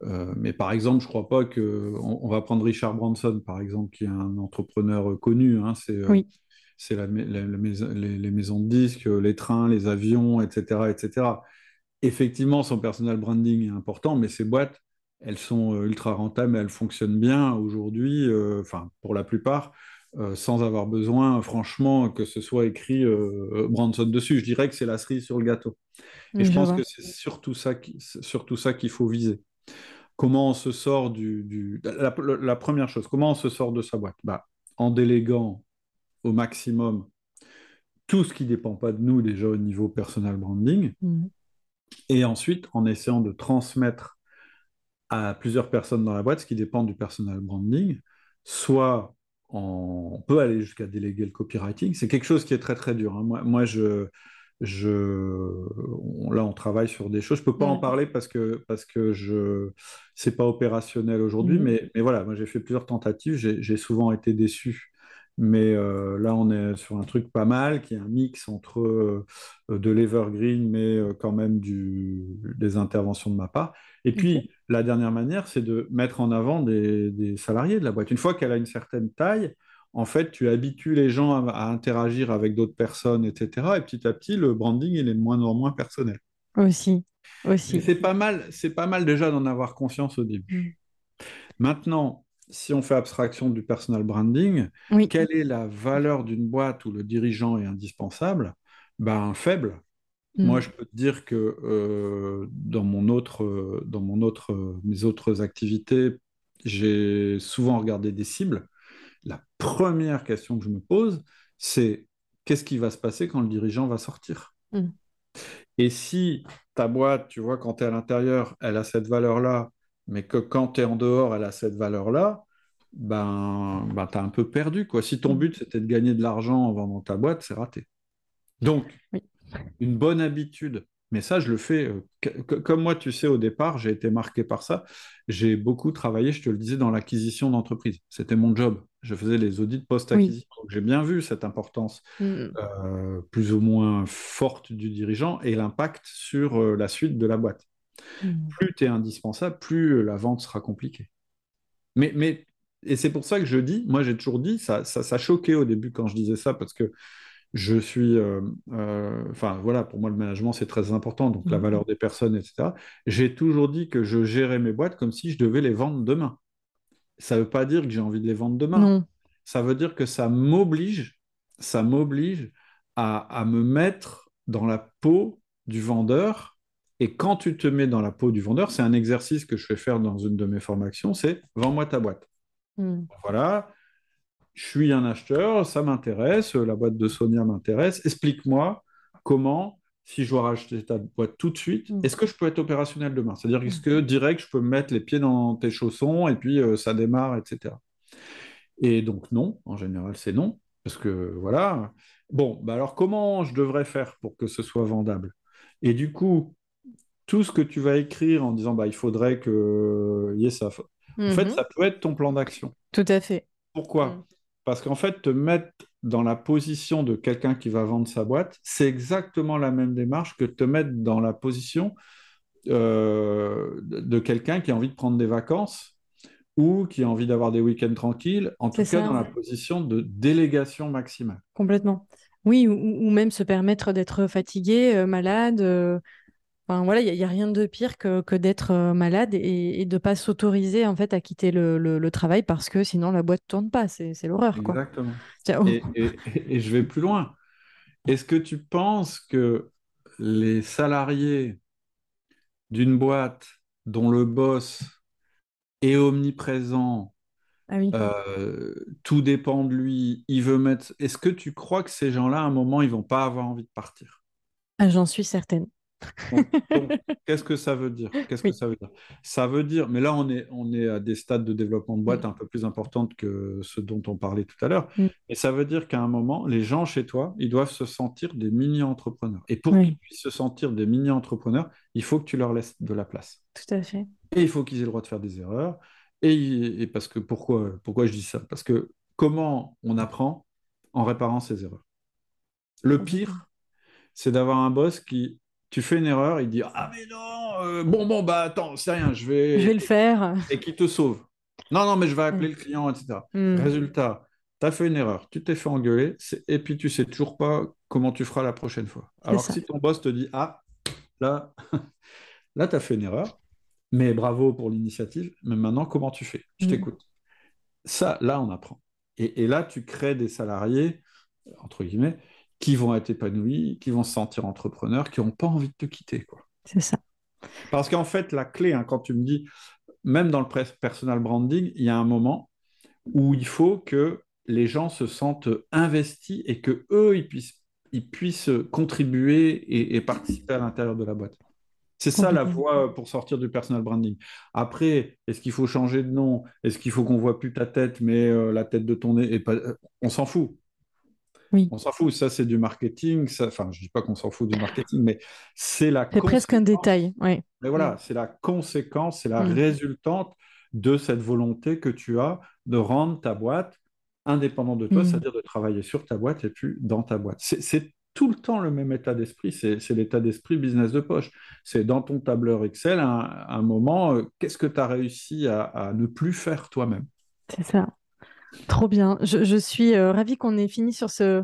euh, mais par exemple, je ne crois pas que... On, va prendre Richard Branson, par exemple, qui est un entrepreneur connu. hein, c'est Oui. c'est la mai- la- la maison- les, les maisons de disques, les trains, les avions, etc., etc. Effectivement, son personal branding est important, mais ces boîtes, elles sont ultra rentables, elles fonctionnent bien aujourd'hui, euh, enfin, pour la plupart, euh, sans avoir besoin, franchement, que ce soit écrit euh, Branson dessus. Je dirais que c'est la cerise sur le gâteau. Et je Je pense que c'est surtout ça qu'il faut viser. Comment on se sort du... du- La, la première chose, comment on se sort de sa boîte? Bah, en déléguant au maximum tout ce qui ne dépend pas de nous déjà au niveau personal branding, Mhm. et ensuite en essayant de transmettre à plusieurs personnes dans la boîte ce qui dépend du personal branding, soit on peut aller jusqu'à déléguer le copywriting, c'est quelque chose qui est très très dur. hein. Moi, moi, je, je, on- là on travaille sur des choses, je peux pas en parler parce que parce que je c'est pas opérationnel aujourd'hui, Mhm. mais, mais voilà, moi j'ai fait plusieurs tentatives, j'ai souvent été déçu Mais euh, là, on est sur un truc pas mal, qui est un mix entre euh, de l'evergreen, mais euh, quand même du, des interventions de ma part. Et puis, la dernière manière, c'est de mettre en avant des, des, salariés de la boîte. Une fois qu'elle a une certaine taille, en fait, tu habitues les gens à, à interagir avec d'autres personnes, etc. Et petit à petit, le branding, il est de moins en moins personnel. Aussi, aussi. C'est pas mal, c'est pas mal déjà d'en avoir confiance au début. Mm. Maintenant, si on fait abstraction du personal branding, quelle est la valeur d'une boîte où le dirigeant est indispensable? Ben faible. Mm. Moi, je peux te dire que euh, dans mon autre, dans mon autre, mes autres activités, j'ai souvent regardé des cibles. La première question que je me pose, c'est qu'est-ce qui va se passer quand le dirigeant va sortir? Mm. Et si ta boîte, tu vois, quand tu es à l'intérieur, elle a cette valeur-là, mais que quand tu es en dehors, elle a cette valeur-là, ben, ben tu as un peu perdu. Quoi. Si ton but, c'était de gagner de l'argent en vendant ta boîte, c'est raté. Donc, une bonne habitude, mais ça, je le fais, euh, comme moi, tu sais, au départ, j'ai été marqué par ça. J'ai beaucoup travaillé, je te le disais, dans l'acquisition d'entreprise. C'était mon job. Je faisais les audits post-acquisition. J'ai bien vu cette importance mm. euh, plus ou moins forte du dirigeant et l'impact sur euh, la suite de la boîte. Mm. Plus tu es indispensable, plus la vente sera compliquée. Mais, mais et c'est pour ça que je dis, moi j'ai toujours dit, ça, ça, ça choquait au début quand je disais ça, parce que je suis, euh, euh, enfin voilà, pour moi le management c'est très important, donc la mmh. valeur des personnes, etc. J'ai toujours dit que je gérais mes boîtes comme si je devais les vendre demain. Ça ne veut pas dire que j'ai envie de les vendre demain. Ça veut dire que ça m'oblige, ça m'oblige à, à, me mettre dans la peau du vendeur. Et quand tu te mets dans la peau du vendeur, c'est un exercice que je fais faire dans une de mes formations, c'est vends-moi ta boîte. Mmh. Voilà, je suis un acheteur, ça m'intéresse, la boîte de Sonia m'intéresse, explique-moi comment, si je dois racheter ta boîte tout de suite, mm. est-ce que je peux être opérationnel demain? C'est-à-dire, est-ce que direct, je peux mettre les pieds dans tes chaussons et puis euh, ça démarre, etc. Et donc, non, en général, c'est non, parce que voilà. Bon, bah alors comment je devrais faire pour que ce soit vendable? Et du coup, tout ce que tu vas écrire en disant, bah, il faudrait que y ait ça. En fait, mm-hmm. ça peut être ton plan d'action. Tout à fait. Pourquoi mm. Parce qu'en fait, te mettre dans la position de quelqu'un qui va vendre sa boîte, c'est exactement la même démarche que te mettre dans la position euh, de quelqu'un qui a envie de prendre des vacances ou qui a envie d'avoir des week-ends tranquilles, en tout cas dans la position de délégation maximale. Complètement. Oui, ou, même se permettre d'être fatigué, euh, malade, euh, voilà, il n'y a, rien de pire que, d'être euh, malade et, de ne pas s'autoriser en fait à quitter le, travail parce que sinon la boîte ne tourne pas. C'est l'horreur. Exactement. Et, je vais plus loin. Est-ce que tu penses que les salariés d'une boîte dont le boss est omniprésent, ah euh, tout dépend de lui, il veut mettre. Est-ce que tu crois que ces gens-là, à un moment, ils vont pas avoir envie de partir? Ah, J'en suis certaine. Qu'est-ce que ça veut dire? Qu'est-ce que ça veut dire? Ça veut dire, mais là on est, on est à des stades de développement de boîte mm. un peu plus importantes que ce dont on parlait tout à l'heure. Mm. Et ça veut dire qu'à un moment, les gens chez toi, ils doivent se sentir des mini-entrepreneurs. Et pour qu'ils puissent se sentir des mini-entrepreneurs, il faut que tu leur laisses de la place. Tout à fait. Et il faut qu'ils aient le droit de faire des erreurs. Et, et parce que pourquoi, pourquoi je dis ça? Parce que comment on apprend en réparant ses erreurs? Le pire, c'est d'avoir un boss qui tu fais une erreur, il dit Ah, mais non, euh, bon, bon, bah attends, c'est rien, je vais. Je vais le faire. Et qui te sauve. Non, non, mais je vais appeler le client, etc. Hmm. Résultat, tu as fait une erreur, tu t'es fait engueuler, et puis tu sais toujours pas comment tu feras la prochaine fois. Alors si ton boss te dit Ah, là, là, tu as fait une erreur, mais bravo pour l'initiative, mais maintenant, comment tu fais? Je hmm. t'écoute. Ça, là, on apprend. et là, tu crées des salariés, entre guillemets, qui vont être épanouis, qui vont se sentir entrepreneurs, qui n'ont pas envie de te quitter. C'est ça. Parce qu'en fait, la clé, hein, quand tu me dis, même dans le personal branding, il y a un moment où il faut que les gens se sentent investis et que eux, ils puissent, ils puissent contribuer et, participer à l'intérieur de la boîte. C'est ça la voie pour sortir du personal branding. Après, est-ce qu'il faut changer de nom? Est-ce qu'il faut qu'on voit plus ta tête, mais euh, la tête de ton nez et pas... On s'en fout. On s'en fout, ça c'est du marketing. Enfin, je dis pas qu'on s'en fout du marketing, mais c'est la. C'est presque un détail, oui. Mais voilà, mm. c'est la conséquence, c'est la mm. résultante de cette volonté que tu as de rendre ta boîte indépendant de toi, c'est-à-dire de travailler sur ta boîte et puis dans ta boîte. C'est tout le temps le même état d'esprit, c'est l'état d'esprit business de poche. C'est dans ton tableur Excel, un, un moment, euh, qu'est-ce que tu as réussi à, ne plus faire toi-même? C'est ça. Trop bien. Je, suis euh, ravie qu'on ait fini sur ce,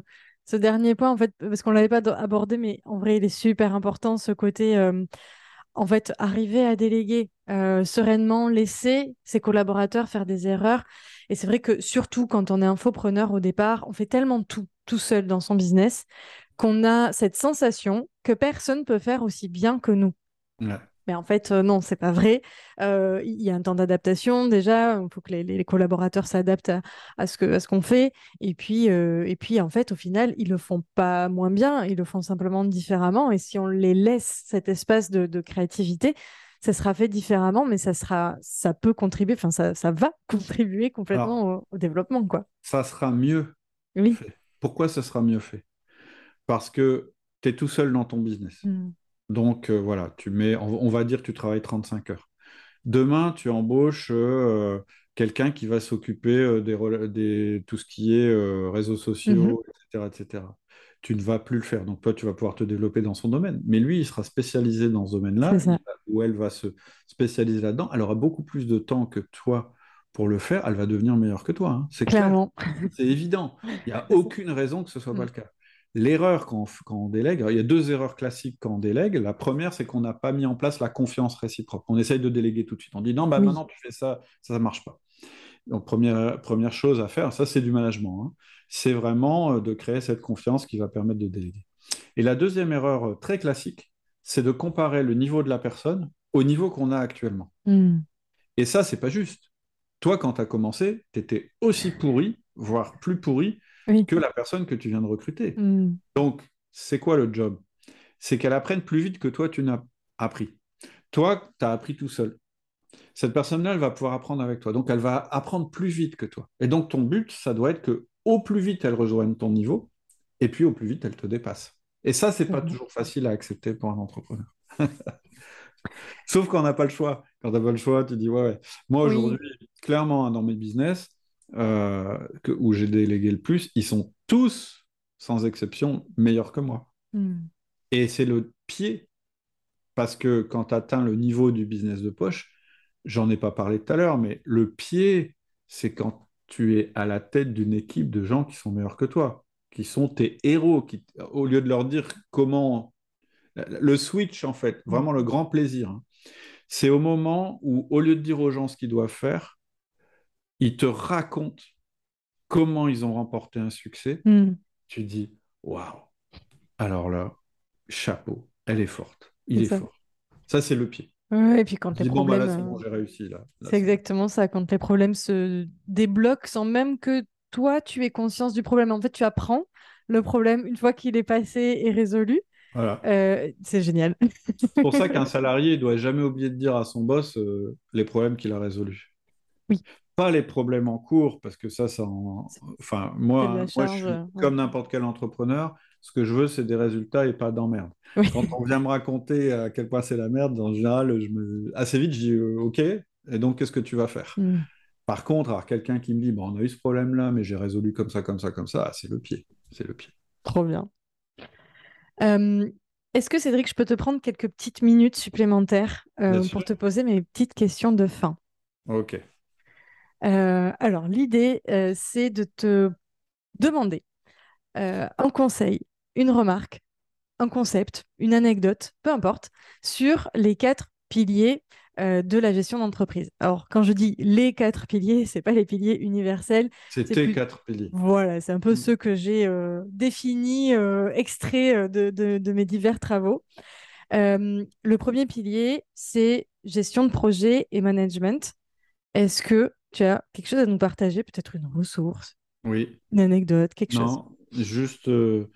dernier point, en fait, parce qu'on ne l'avait pas abordé, mais en vrai, il est super important, ce côté, euh, en fait, arriver à déléguer sereinement, laisser ses collaborateurs faire des erreurs. Et c'est vrai que surtout quand on est infopreneur au départ, on fait tellement tout tout seul dans son business qu'on a cette sensation que personne peut faire aussi bien que nous. Mais en fait, euh, non, c'est pas vrai. Euh, il y a un temps d'adaptation déjà. Il faut que les, collaborateurs s'adaptent à, ce que, ce qu'on fait. Et puis, euh, et puis, en fait, au final, ils le font pas moins bien. Ils le font simplement différemment. Et si on les laisse cet espace de, créativité, ça sera fait différemment, mais ça sera, ça peut contribuer. Enfin, ça, ça va contribuer complètement au, développement, quoi. Ça sera mieux. Oui. Fait. Pourquoi ça sera mieux fait? Parce que tu es tout seul dans ton business. Mm. Donc euh, voilà, tu mets, on, va dire que tu travailles 35 heures. Demain, tu embauches euh, quelqu'un qui va s'occuper euh, des, tout ce qui est réseaux sociaux, etc., mm-hmm. etc. Tu ne vas plus le faire. Donc toi, tu vas pouvoir te développer dans son domaine. Mais lui, il sera spécialisé dans ce domaine-là, ou elle va se spécialiser là-dedans. Elle aura beaucoup plus de temps que toi pour le faire, elle va devenir meilleure que toi. Hein. C'est clairement. C'est évident. Il n'y a aucune raison que ce ne soit pas mm. le cas. L'erreur quand, on délègue, il y a deux erreurs classiques quand on délègue. La première, c'est qu'on n'a pas mis en place la confiance réciproque. On essaye de déléguer tout de suite. On dit non, bah, maintenant tu fais ça, ça ne marche pas. Donc, première, première chose à faire, ça c'est du management, hein. c'est vraiment euh, de créer cette confiance qui va permettre de déléguer. Et la deuxième erreur euh, très classique, c'est de comparer le niveau de la personne au niveau qu'on a actuellement. Hmm. Et ça, c'est pas juste. Toi, quand tu as commencé, tu étais aussi pourri, voire plus pourri que la personne que tu viens de recruter. Hmm. Donc, c'est quoi le job? C'est qu'elle apprenne plus vite que toi, tu n'as appris. Toi, tu as appris tout seul. Cette personne-là, elle va pouvoir apprendre avec toi. Donc, elle va apprendre plus vite que toi. Et donc, ton but, ça doit être que au plus vite, elle rejoigne ton niveau, et puis au plus vite, elle te dépasse. Et ça, c'est pas hmm. toujours facile à accepter pour un entrepreneur. Sauf quand on n'a pas le choix. Quand tu n'as pas le choix, tu dis, ouais, moi aujourd'hui, clairement, dans mes business, euh, où j'ai délégué le plus, ils sont tous, sans exception, meilleurs que moi. Hmm. Et c'est le pied, parce que quand tu atteins le niveau du business de poche, j'en ai pas parlé tout à l'heure, mais le pied, c'est quand tu es à la tête d'une équipe de gens qui sont meilleurs que toi, qui sont tes héros, qui, au lieu de leur dire comment... Le switch, en fait, vraiment le grand plaisir, hein, c'est au moment où, au lieu de dire aux gens ce qu'ils doivent faire, ils te racontent comment ils ont remporté un succès. Hmm. Tu dis, waouh, alors là, chapeau, elle est forte, il est, fort. Ça, c'est le pied. et puis quand les bah problèmes. Euh, j'ai réussi là. c'est exactement ça. Quand les problèmes se débloquent sans même que toi, tu aies conscience du problème. En fait, tu apprends le problème une fois qu'il est passé et résolu. Voilà. Euh, c'est génial. c'est pour ça qu'un salarié ne doit jamais oublier de dire à son boss euh, les problèmes qu'il a résolus. Oui pas les problèmes en cours, parce que ça, ça enfin, moi, moi je suis comme n'importe quel entrepreneur. Ce que je veux, c'est des résultats et pas d'emmerde. Quand on vient me raconter à quel point c'est la merde, en général, je me... assez vite, je dis euh, OK, et donc qu'est-ce que tu vas faire? Hmm. Par contre, alors quelqu'un qui me dit bon, on a eu ce problème-là, mais j'ai résolu comme ça, comme ça, comme ça, c'est le pied. C'est le pied. Trop bien. Euh, est-ce que Cédric, je peux te prendre quelques petites minutes supplémentaires euh, pour te poser mes petites questions de fin? Ok. Euh, alors, l'idée, euh, c'est de te demander euh, un conseil, une remarque, un concept, une anecdote, peu importe, sur les quatre piliers de la gestion d'entreprise. Alors, quand je dis les quatre piliers, c'est pas les piliers universels. C'est tes quatre piliers. Voilà, c'est un peu mm. ceux que j'ai définis, extraits de, de, mes divers travaux. le premier pilier, c'est gestion de projet et management. Est-ce que tu as quelque chose à nous partager, peut-être une ressource, oui. une anecdote, quelque chose? Non, juste, euh,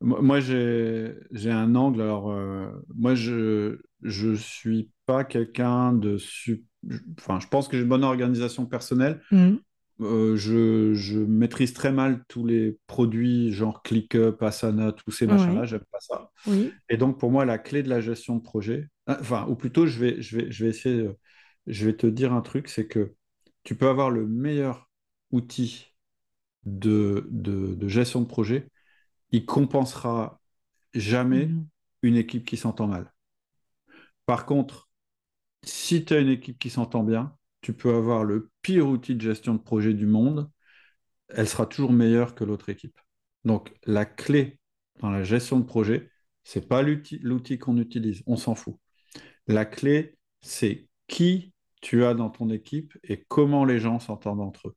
moi j'ai un angle. Alors, euh, moi je je suis pas quelqu'un de. Enfin, je pense que j'ai une bonne organisation personnelle. Mmh. Euh, je, je, maîtrise très mal tous les produits genre ClickUp, Asana, tous ces machins-là, j'aime pas ça. Oui. Et donc pour moi, la clé de la gestion de projet, enfin, ou plutôt, je vais, je vais, je vais essayer, je vais te dire un truc, c'est que tu peux avoir le meilleur outil de, de, gestion de projet, il compensera jamais mhm. une équipe qui s'entend mal. Par contre, si tu as une équipe qui s'entend bien, tu peux avoir le pire outil de gestion de projet du monde, elle sera toujours meilleure que l'autre équipe. Donc la clé dans la gestion de projet, c'est pas l'outil qu'on utilise, on s'en fout. La clé, c'est qui tu as dans ton équipe et comment les gens s'entendent entre eux.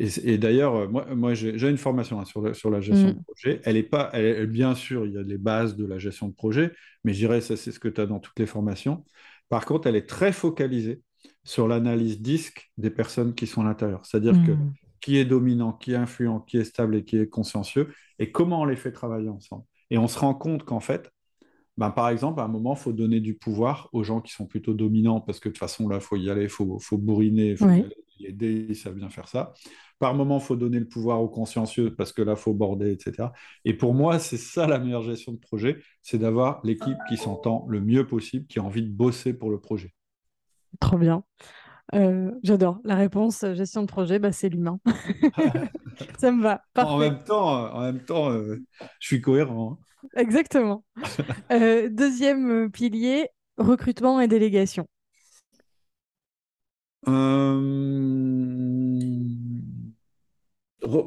Et, d'ailleurs, euh, moi, moi j'ai une formation hein, sur, la, sur, la, gestion mm. de projet. Elle est pas, elle, bien sûr, il y a les bases de la gestion de projet, mais je dirais ça, c'est ce que tu as dans toutes les formations. Par contre, elle est très focalisée sur l'analyse disque des personnes qui sont à l'intérieur. C'est-à-dire que mm. qui est dominant, qui est influent, qui est stable et qui est consciencieux, et comment on les fait travailler ensemble. Et on se rend compte qu'en fait, ben, par exemple, à un moment, il faut donner du pouvoir aux gens qui sont plutôt dominants, parce que de toute façon, là, il faut y aller, il faut, faut, bourriner, il faut y aider, ils savent bien faire ça. Par moment, il faut donner le pouvoir aux consciencieux, parce que là, il faut border, etc. Et pour moi, c'est ça la meilleure gestion de projet, c'est d'avoir l'équipe qui s'entend le mieux possible, qui a envie de bosser pour le projet. Trop bien. Euh, j'adore. La réponse euh, gestion de projet, bah, c'est l'humain. ça me va. En même temps, euh, en même temps je suis cohérent. Exactement. deuxième pilier, recrutement et délégation.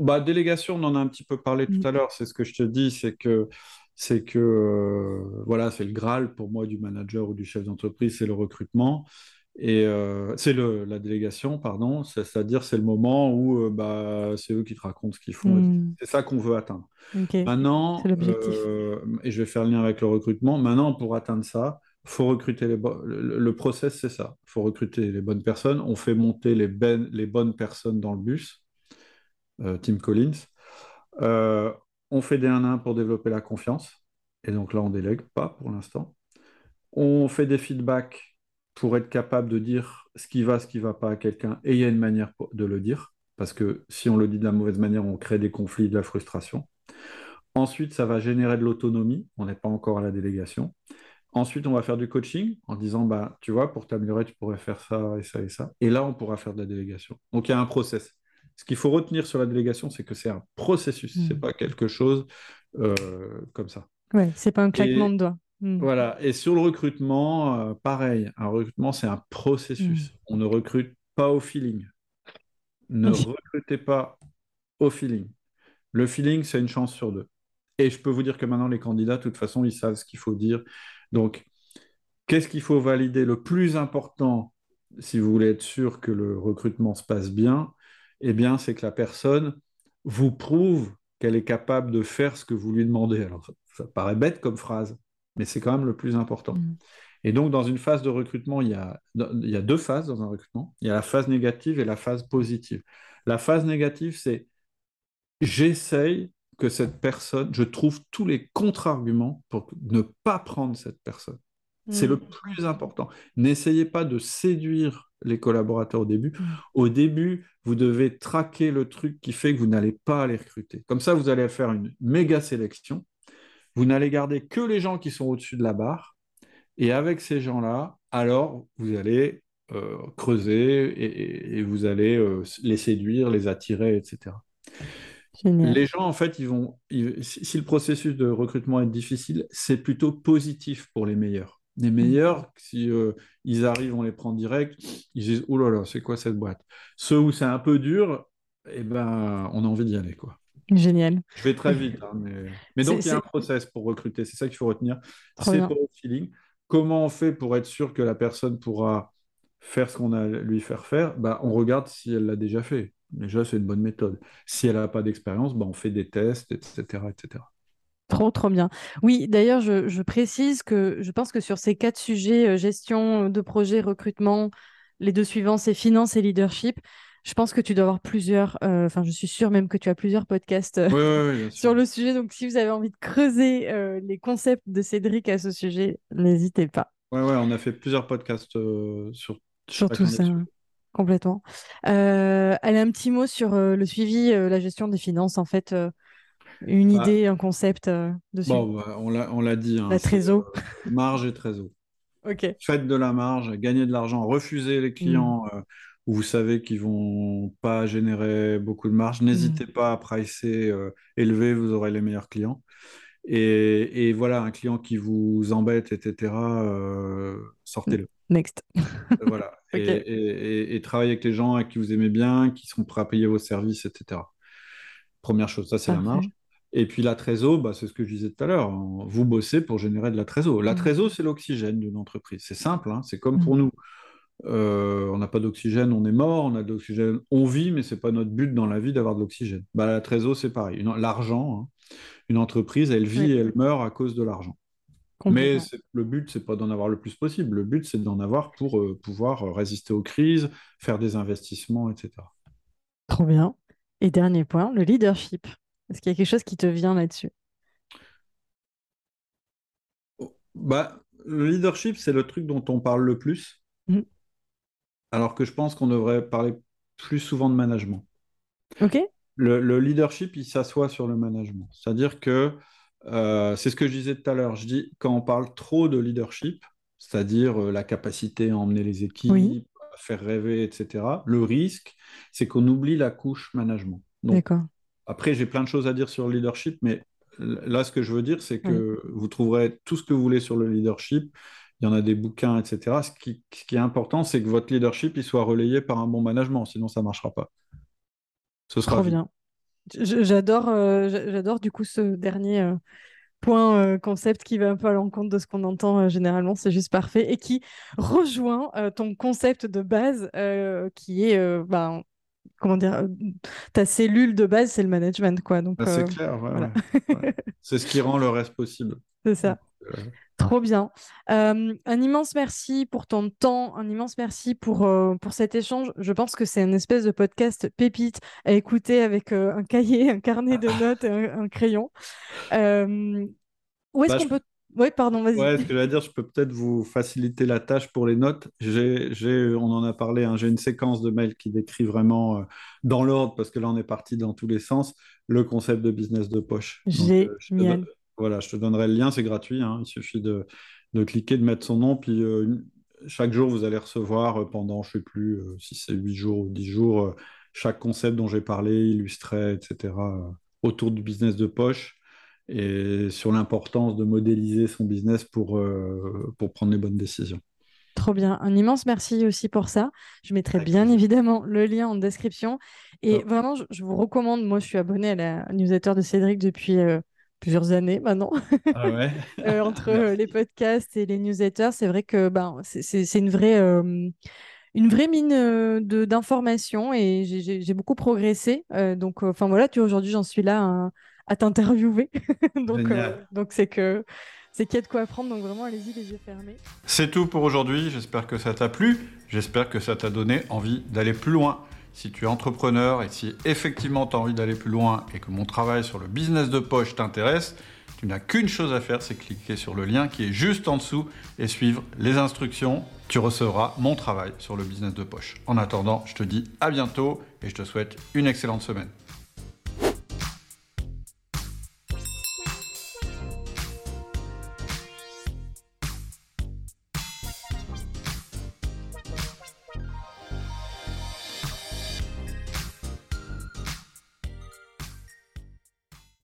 Bah, délégation, on en a un petit peu parlé tout mm. à l'heure. C'est ce que je te dis, c'est que c'est que voilà, c'est le Graal pour moi du manager ou du chef d'entreprise, c'est le recrutement. Et euh, c'est la délégation, pardon, c'est-à-dire c'est le moment où euh, bah, c'est eux qui te racontent ce qu'ils font. Hmm. C'est ça qu'on veut atteindre. Maintenant, euh, et je vais faire le lien avec le recrutement, maintenant pour atteindre ça, faut recruter les le, le, process, c'est ça. Il faut recruter les bonnes personnes. On fait monter les, ben, les bonnes personnes dans le bus. Tim Collins. on fait des 1-1 pour développer la confiance. Et donc là, on délègue pas pour l'instant. On fait des feedbacks pour être capable de dire ce qui va, ce qui ne va pas à quelqu'un, et il y a une manière de le dire, parce que si on le dit de la mauvaise manière, on crée des conflits, de la frustration. Ensuite, ça va générer de l'autonomie, on n'est pas encore à la délégation. Ensuite, on va faire du coaching en disant, bah, tu vois, pour t'améliorer, tu pourrais faire ça et ça et ça. Et là, on pourra faire de la délégation. Donc, il y a un process. Ce qu'il faut retenir sur la délégation, c'est que c'est un processus, Ce c'est mmh. pas quelque chose euh, comme ça. Ouais, c'est pas un claquement de doigts. Hmm. Voilà. Et sur le recrutement, euh, pareil. Un recrutement, c'est un processus. Hmm. On ne recrute pas au feeling. Ne recrutez pas au feeling. Le feeling, c'est une chance sur deux. Et je peux vous dire que maintenant, les candidats, de toute façon, ils savent ce qu'il faut dire. Donc, qu'est-ce qu'il faut valider Le plus important, si vous voulez être sûr que le recrutement se passe bien, eh bien, c'est que la personne vous prouve qu'elle est capable de faire ce que vous lui demandez. Alors, ça paraît bête comme phrase, mais c'est quand même le plus important. Mm. Et donc, dans une phase de recrutement, il y, a, il y a deux phases dans un recrutement. Il y a la phase négative et la phase positive. La phase négative, c'est j'essaye que cette personne, je trouve tous les contre-arguments pour ne pas prendre cette personne. C'est le mm. plus important. N'essayez pas de séduire les collaborateurs au début. Mm. Au début, vous devez traquer le truc qui fait que vous n'allez pas les recruter. Comme ça, vous allez faire une méga sélection vous n'allez garder que les gens qui sont au-dessus de la barre. Et avec ces gens-là, alors vous allez euh, creuser et, vous allez euh, les séduire, les attirer, etc. Les gens, en fait, ils vont. si le processus de recrutement est difficile, c'est plutôt positif pour les meilleurs. Les meilleurs, si euh, ils arrivent, on les prend direct, ils disent Oh là là, c'est quoi cette boîte? Ceux où c'est un peu dur, eh ben, on a envie d'y aller, quoi. Génial. Je vais très vite, hein, mais... donc il y a un process pour recruter, c'est ça qu'il faut retenir. C'est pour le feeling. Comment on fait pour être sûr que la personne pourra faire ce qu'on a lui faire faire? Bah, On regarde si elle l'a déjà fait. Déjà, c'est une bonne méthode. Si elle n'a pas d'expérience, bah, on fait des tests, etc. etc. Trop, trop bien. Oui, d'ailleurs, je, je, précise que je pense que sur ces quatre sujets, euh, gestion de projet, recrutement, les deux suivants, c'est finance et leadership. Je pense que tu dois avoir plusieurs, euh, enfin, je suis sûre même que tu as plusieurs podcasts euh, sur le sujet. Donc, si vous avez envie de creuser euh, les concepts de Cédric à ce sujet, n'hésitez pas. Ouais, ouais, on a fait plusieurs podcasts sur, sur tout ça. Complètement. elle a un petit mot sur le suivi, la gestion des finances, en fait. une bah, idée, un concept dessus. Bon, bah, on l'a dit. Hein, la trésor. marge et trésor. ok. Faites de la marge, gagnez de l'argent, refusez les clients. Mm où vous savez qu'ils vont pas générer beaucoup de marge, n'hésitez mm. pas à pricer euh, élevé, vous aurez les meilleurs clients. Et, voilà, un client qui vous embête, etc., euh, sortez-le. Next. voilà. et, et, travaillez avec les gens avec qui vous aimez bien, qui sont prêts à payer vos services, etc. Première chose, ça c'est la marge. Et puis la trésor, bah, c'est ce que je disais tout à l'heure. Vous bossez pour générer de la trésor. La mm. trésor, c'est l'oxygène d'une entreprise. C'est simple, hein. c'est comme pour mm. nous. Euh, on n'a pas d'oxygène, on est mort. On a de l'oxygène, on vit, mais c'est pas notre but dans la vie d'avoir de l'oxygène. Bah, la trésor, c'est pareil. L'argent, hein. une entreprise, elle vit et elle meurt à cause de l'argent. Mais le but, c'est pas d'en avoir le plus possible. Le but, c'est d'en avoir pour euh, pouvoir euh, résister aux crises, faire des investissements, etc. Trop bien. Et dernier point, le leadership. Est-ce qu'il y a quelque chose qui te vient là-dessus? Bah, Le leadership, c'est le truc dont on parle le plus. Mmh. Alors que je pense qu'on devrait parler plus souvent de management. OK. Le, leadership, il s'assoit sur le management. C'est-à-dire que euh, c'est ce que je disais tout à l'heure. Je dis, quand on parle trop de leadership, c'est-à-dire euh, la capacité à emmener les équipes, à faire rêver, etc., le risque, c'est qu'on oublie la couche management. D'accord. Après, j'ai plein de choses à dire sur le leadership, mais là, ce que je veux dire, c'est que vous trouverez tout ce que vous voulez sur le leadership. Il y en a des bouquins, etc. Ce qui, est important, c'est que votre leadership il soit relayé par un bon management, sinon ça ne marchera pas. Ce sera Trop bien. J'adore, euh, j'adore du coup ce dernier euh, point euh, concept qui va un peu à l'encontre de ce qu'on entend généralement. C'est juste parfait et qui rejoint ton concept de base qui est ben, comment dire, ta cellule de base, c'est le management, quoi. Donc, ah, c'est euh, clair, c'est ce qui rend le reste possible. C'est ça. Euh, Trop bien. un immense merci pour ton temps, un immense merci pour, pour cet échange. Je pense que c'est une espèce de podcast pépite à écouter avec un cahier, un carnet de notes et un, crayon. où est-ce bah, qu'on peut oui, pardon, vas-y. Ouais, ce que je dire, je peux peut-être vous faciliter la tâche pour les notes. J'ai, on en a parlé, hein, j'ai une séquence de mails qui décrit vraiment euh, dans l'ordre, parce que là, on est parti dans tous les sens, le concept de business de poche. Euh, Génial. Voilà, je te donnerai le lien, c'est gratuit. Hein, il suffit de, de, cliquer, de mettre son nom, puis euh, chaque jour, vous allez recevoir pendant, je ne sais plus si c'est 8 jours ou 10 jours, chaque concept dont j'ai parlé, illustré, etc., autour du business de poche et sur l'importance de modéliser son business pour, euh, pour prendre les bonnes décisions. Trop bien. Un immense merci aussi pour ça. Je mettrai bien évidemment le lien en description. Et vraiment, je, vous recommande, moi je suis abonné à la newsletter de Cédric depuis euh, plusieurs années maintenant. Ah ouais euh, entre les podcasts et les newsletters, c'est vrai que ben, c'est une vraie une vraie mine d'informations et j'ai beaucoup progressé. donc, enfin voilà, tu aujourd'hui, j'en suis là à t'interviewer. donc, euh, donc c'est que c'est qu'il y a de quoi apprendre. Donc vraiment, allez-y les yeux fermés. C'est tout pour aujourd'hui. J'espère que ça t'a plu. J'espère que ça t'a donné envie d'aller plus loin. Si tu es entrepreneur et si effectivement tu as envie d'aller plus loin et que mon travail sur le business de poche t'intéresse, tu n'as qu'une chose à faire, c'est cliquer sur le lien qui est juste en dessous et suivre les instructions. Tu recevras mon travail sur le business de poche. En attendant, je te dis à bientôt et je te souhaite une excellente semaine.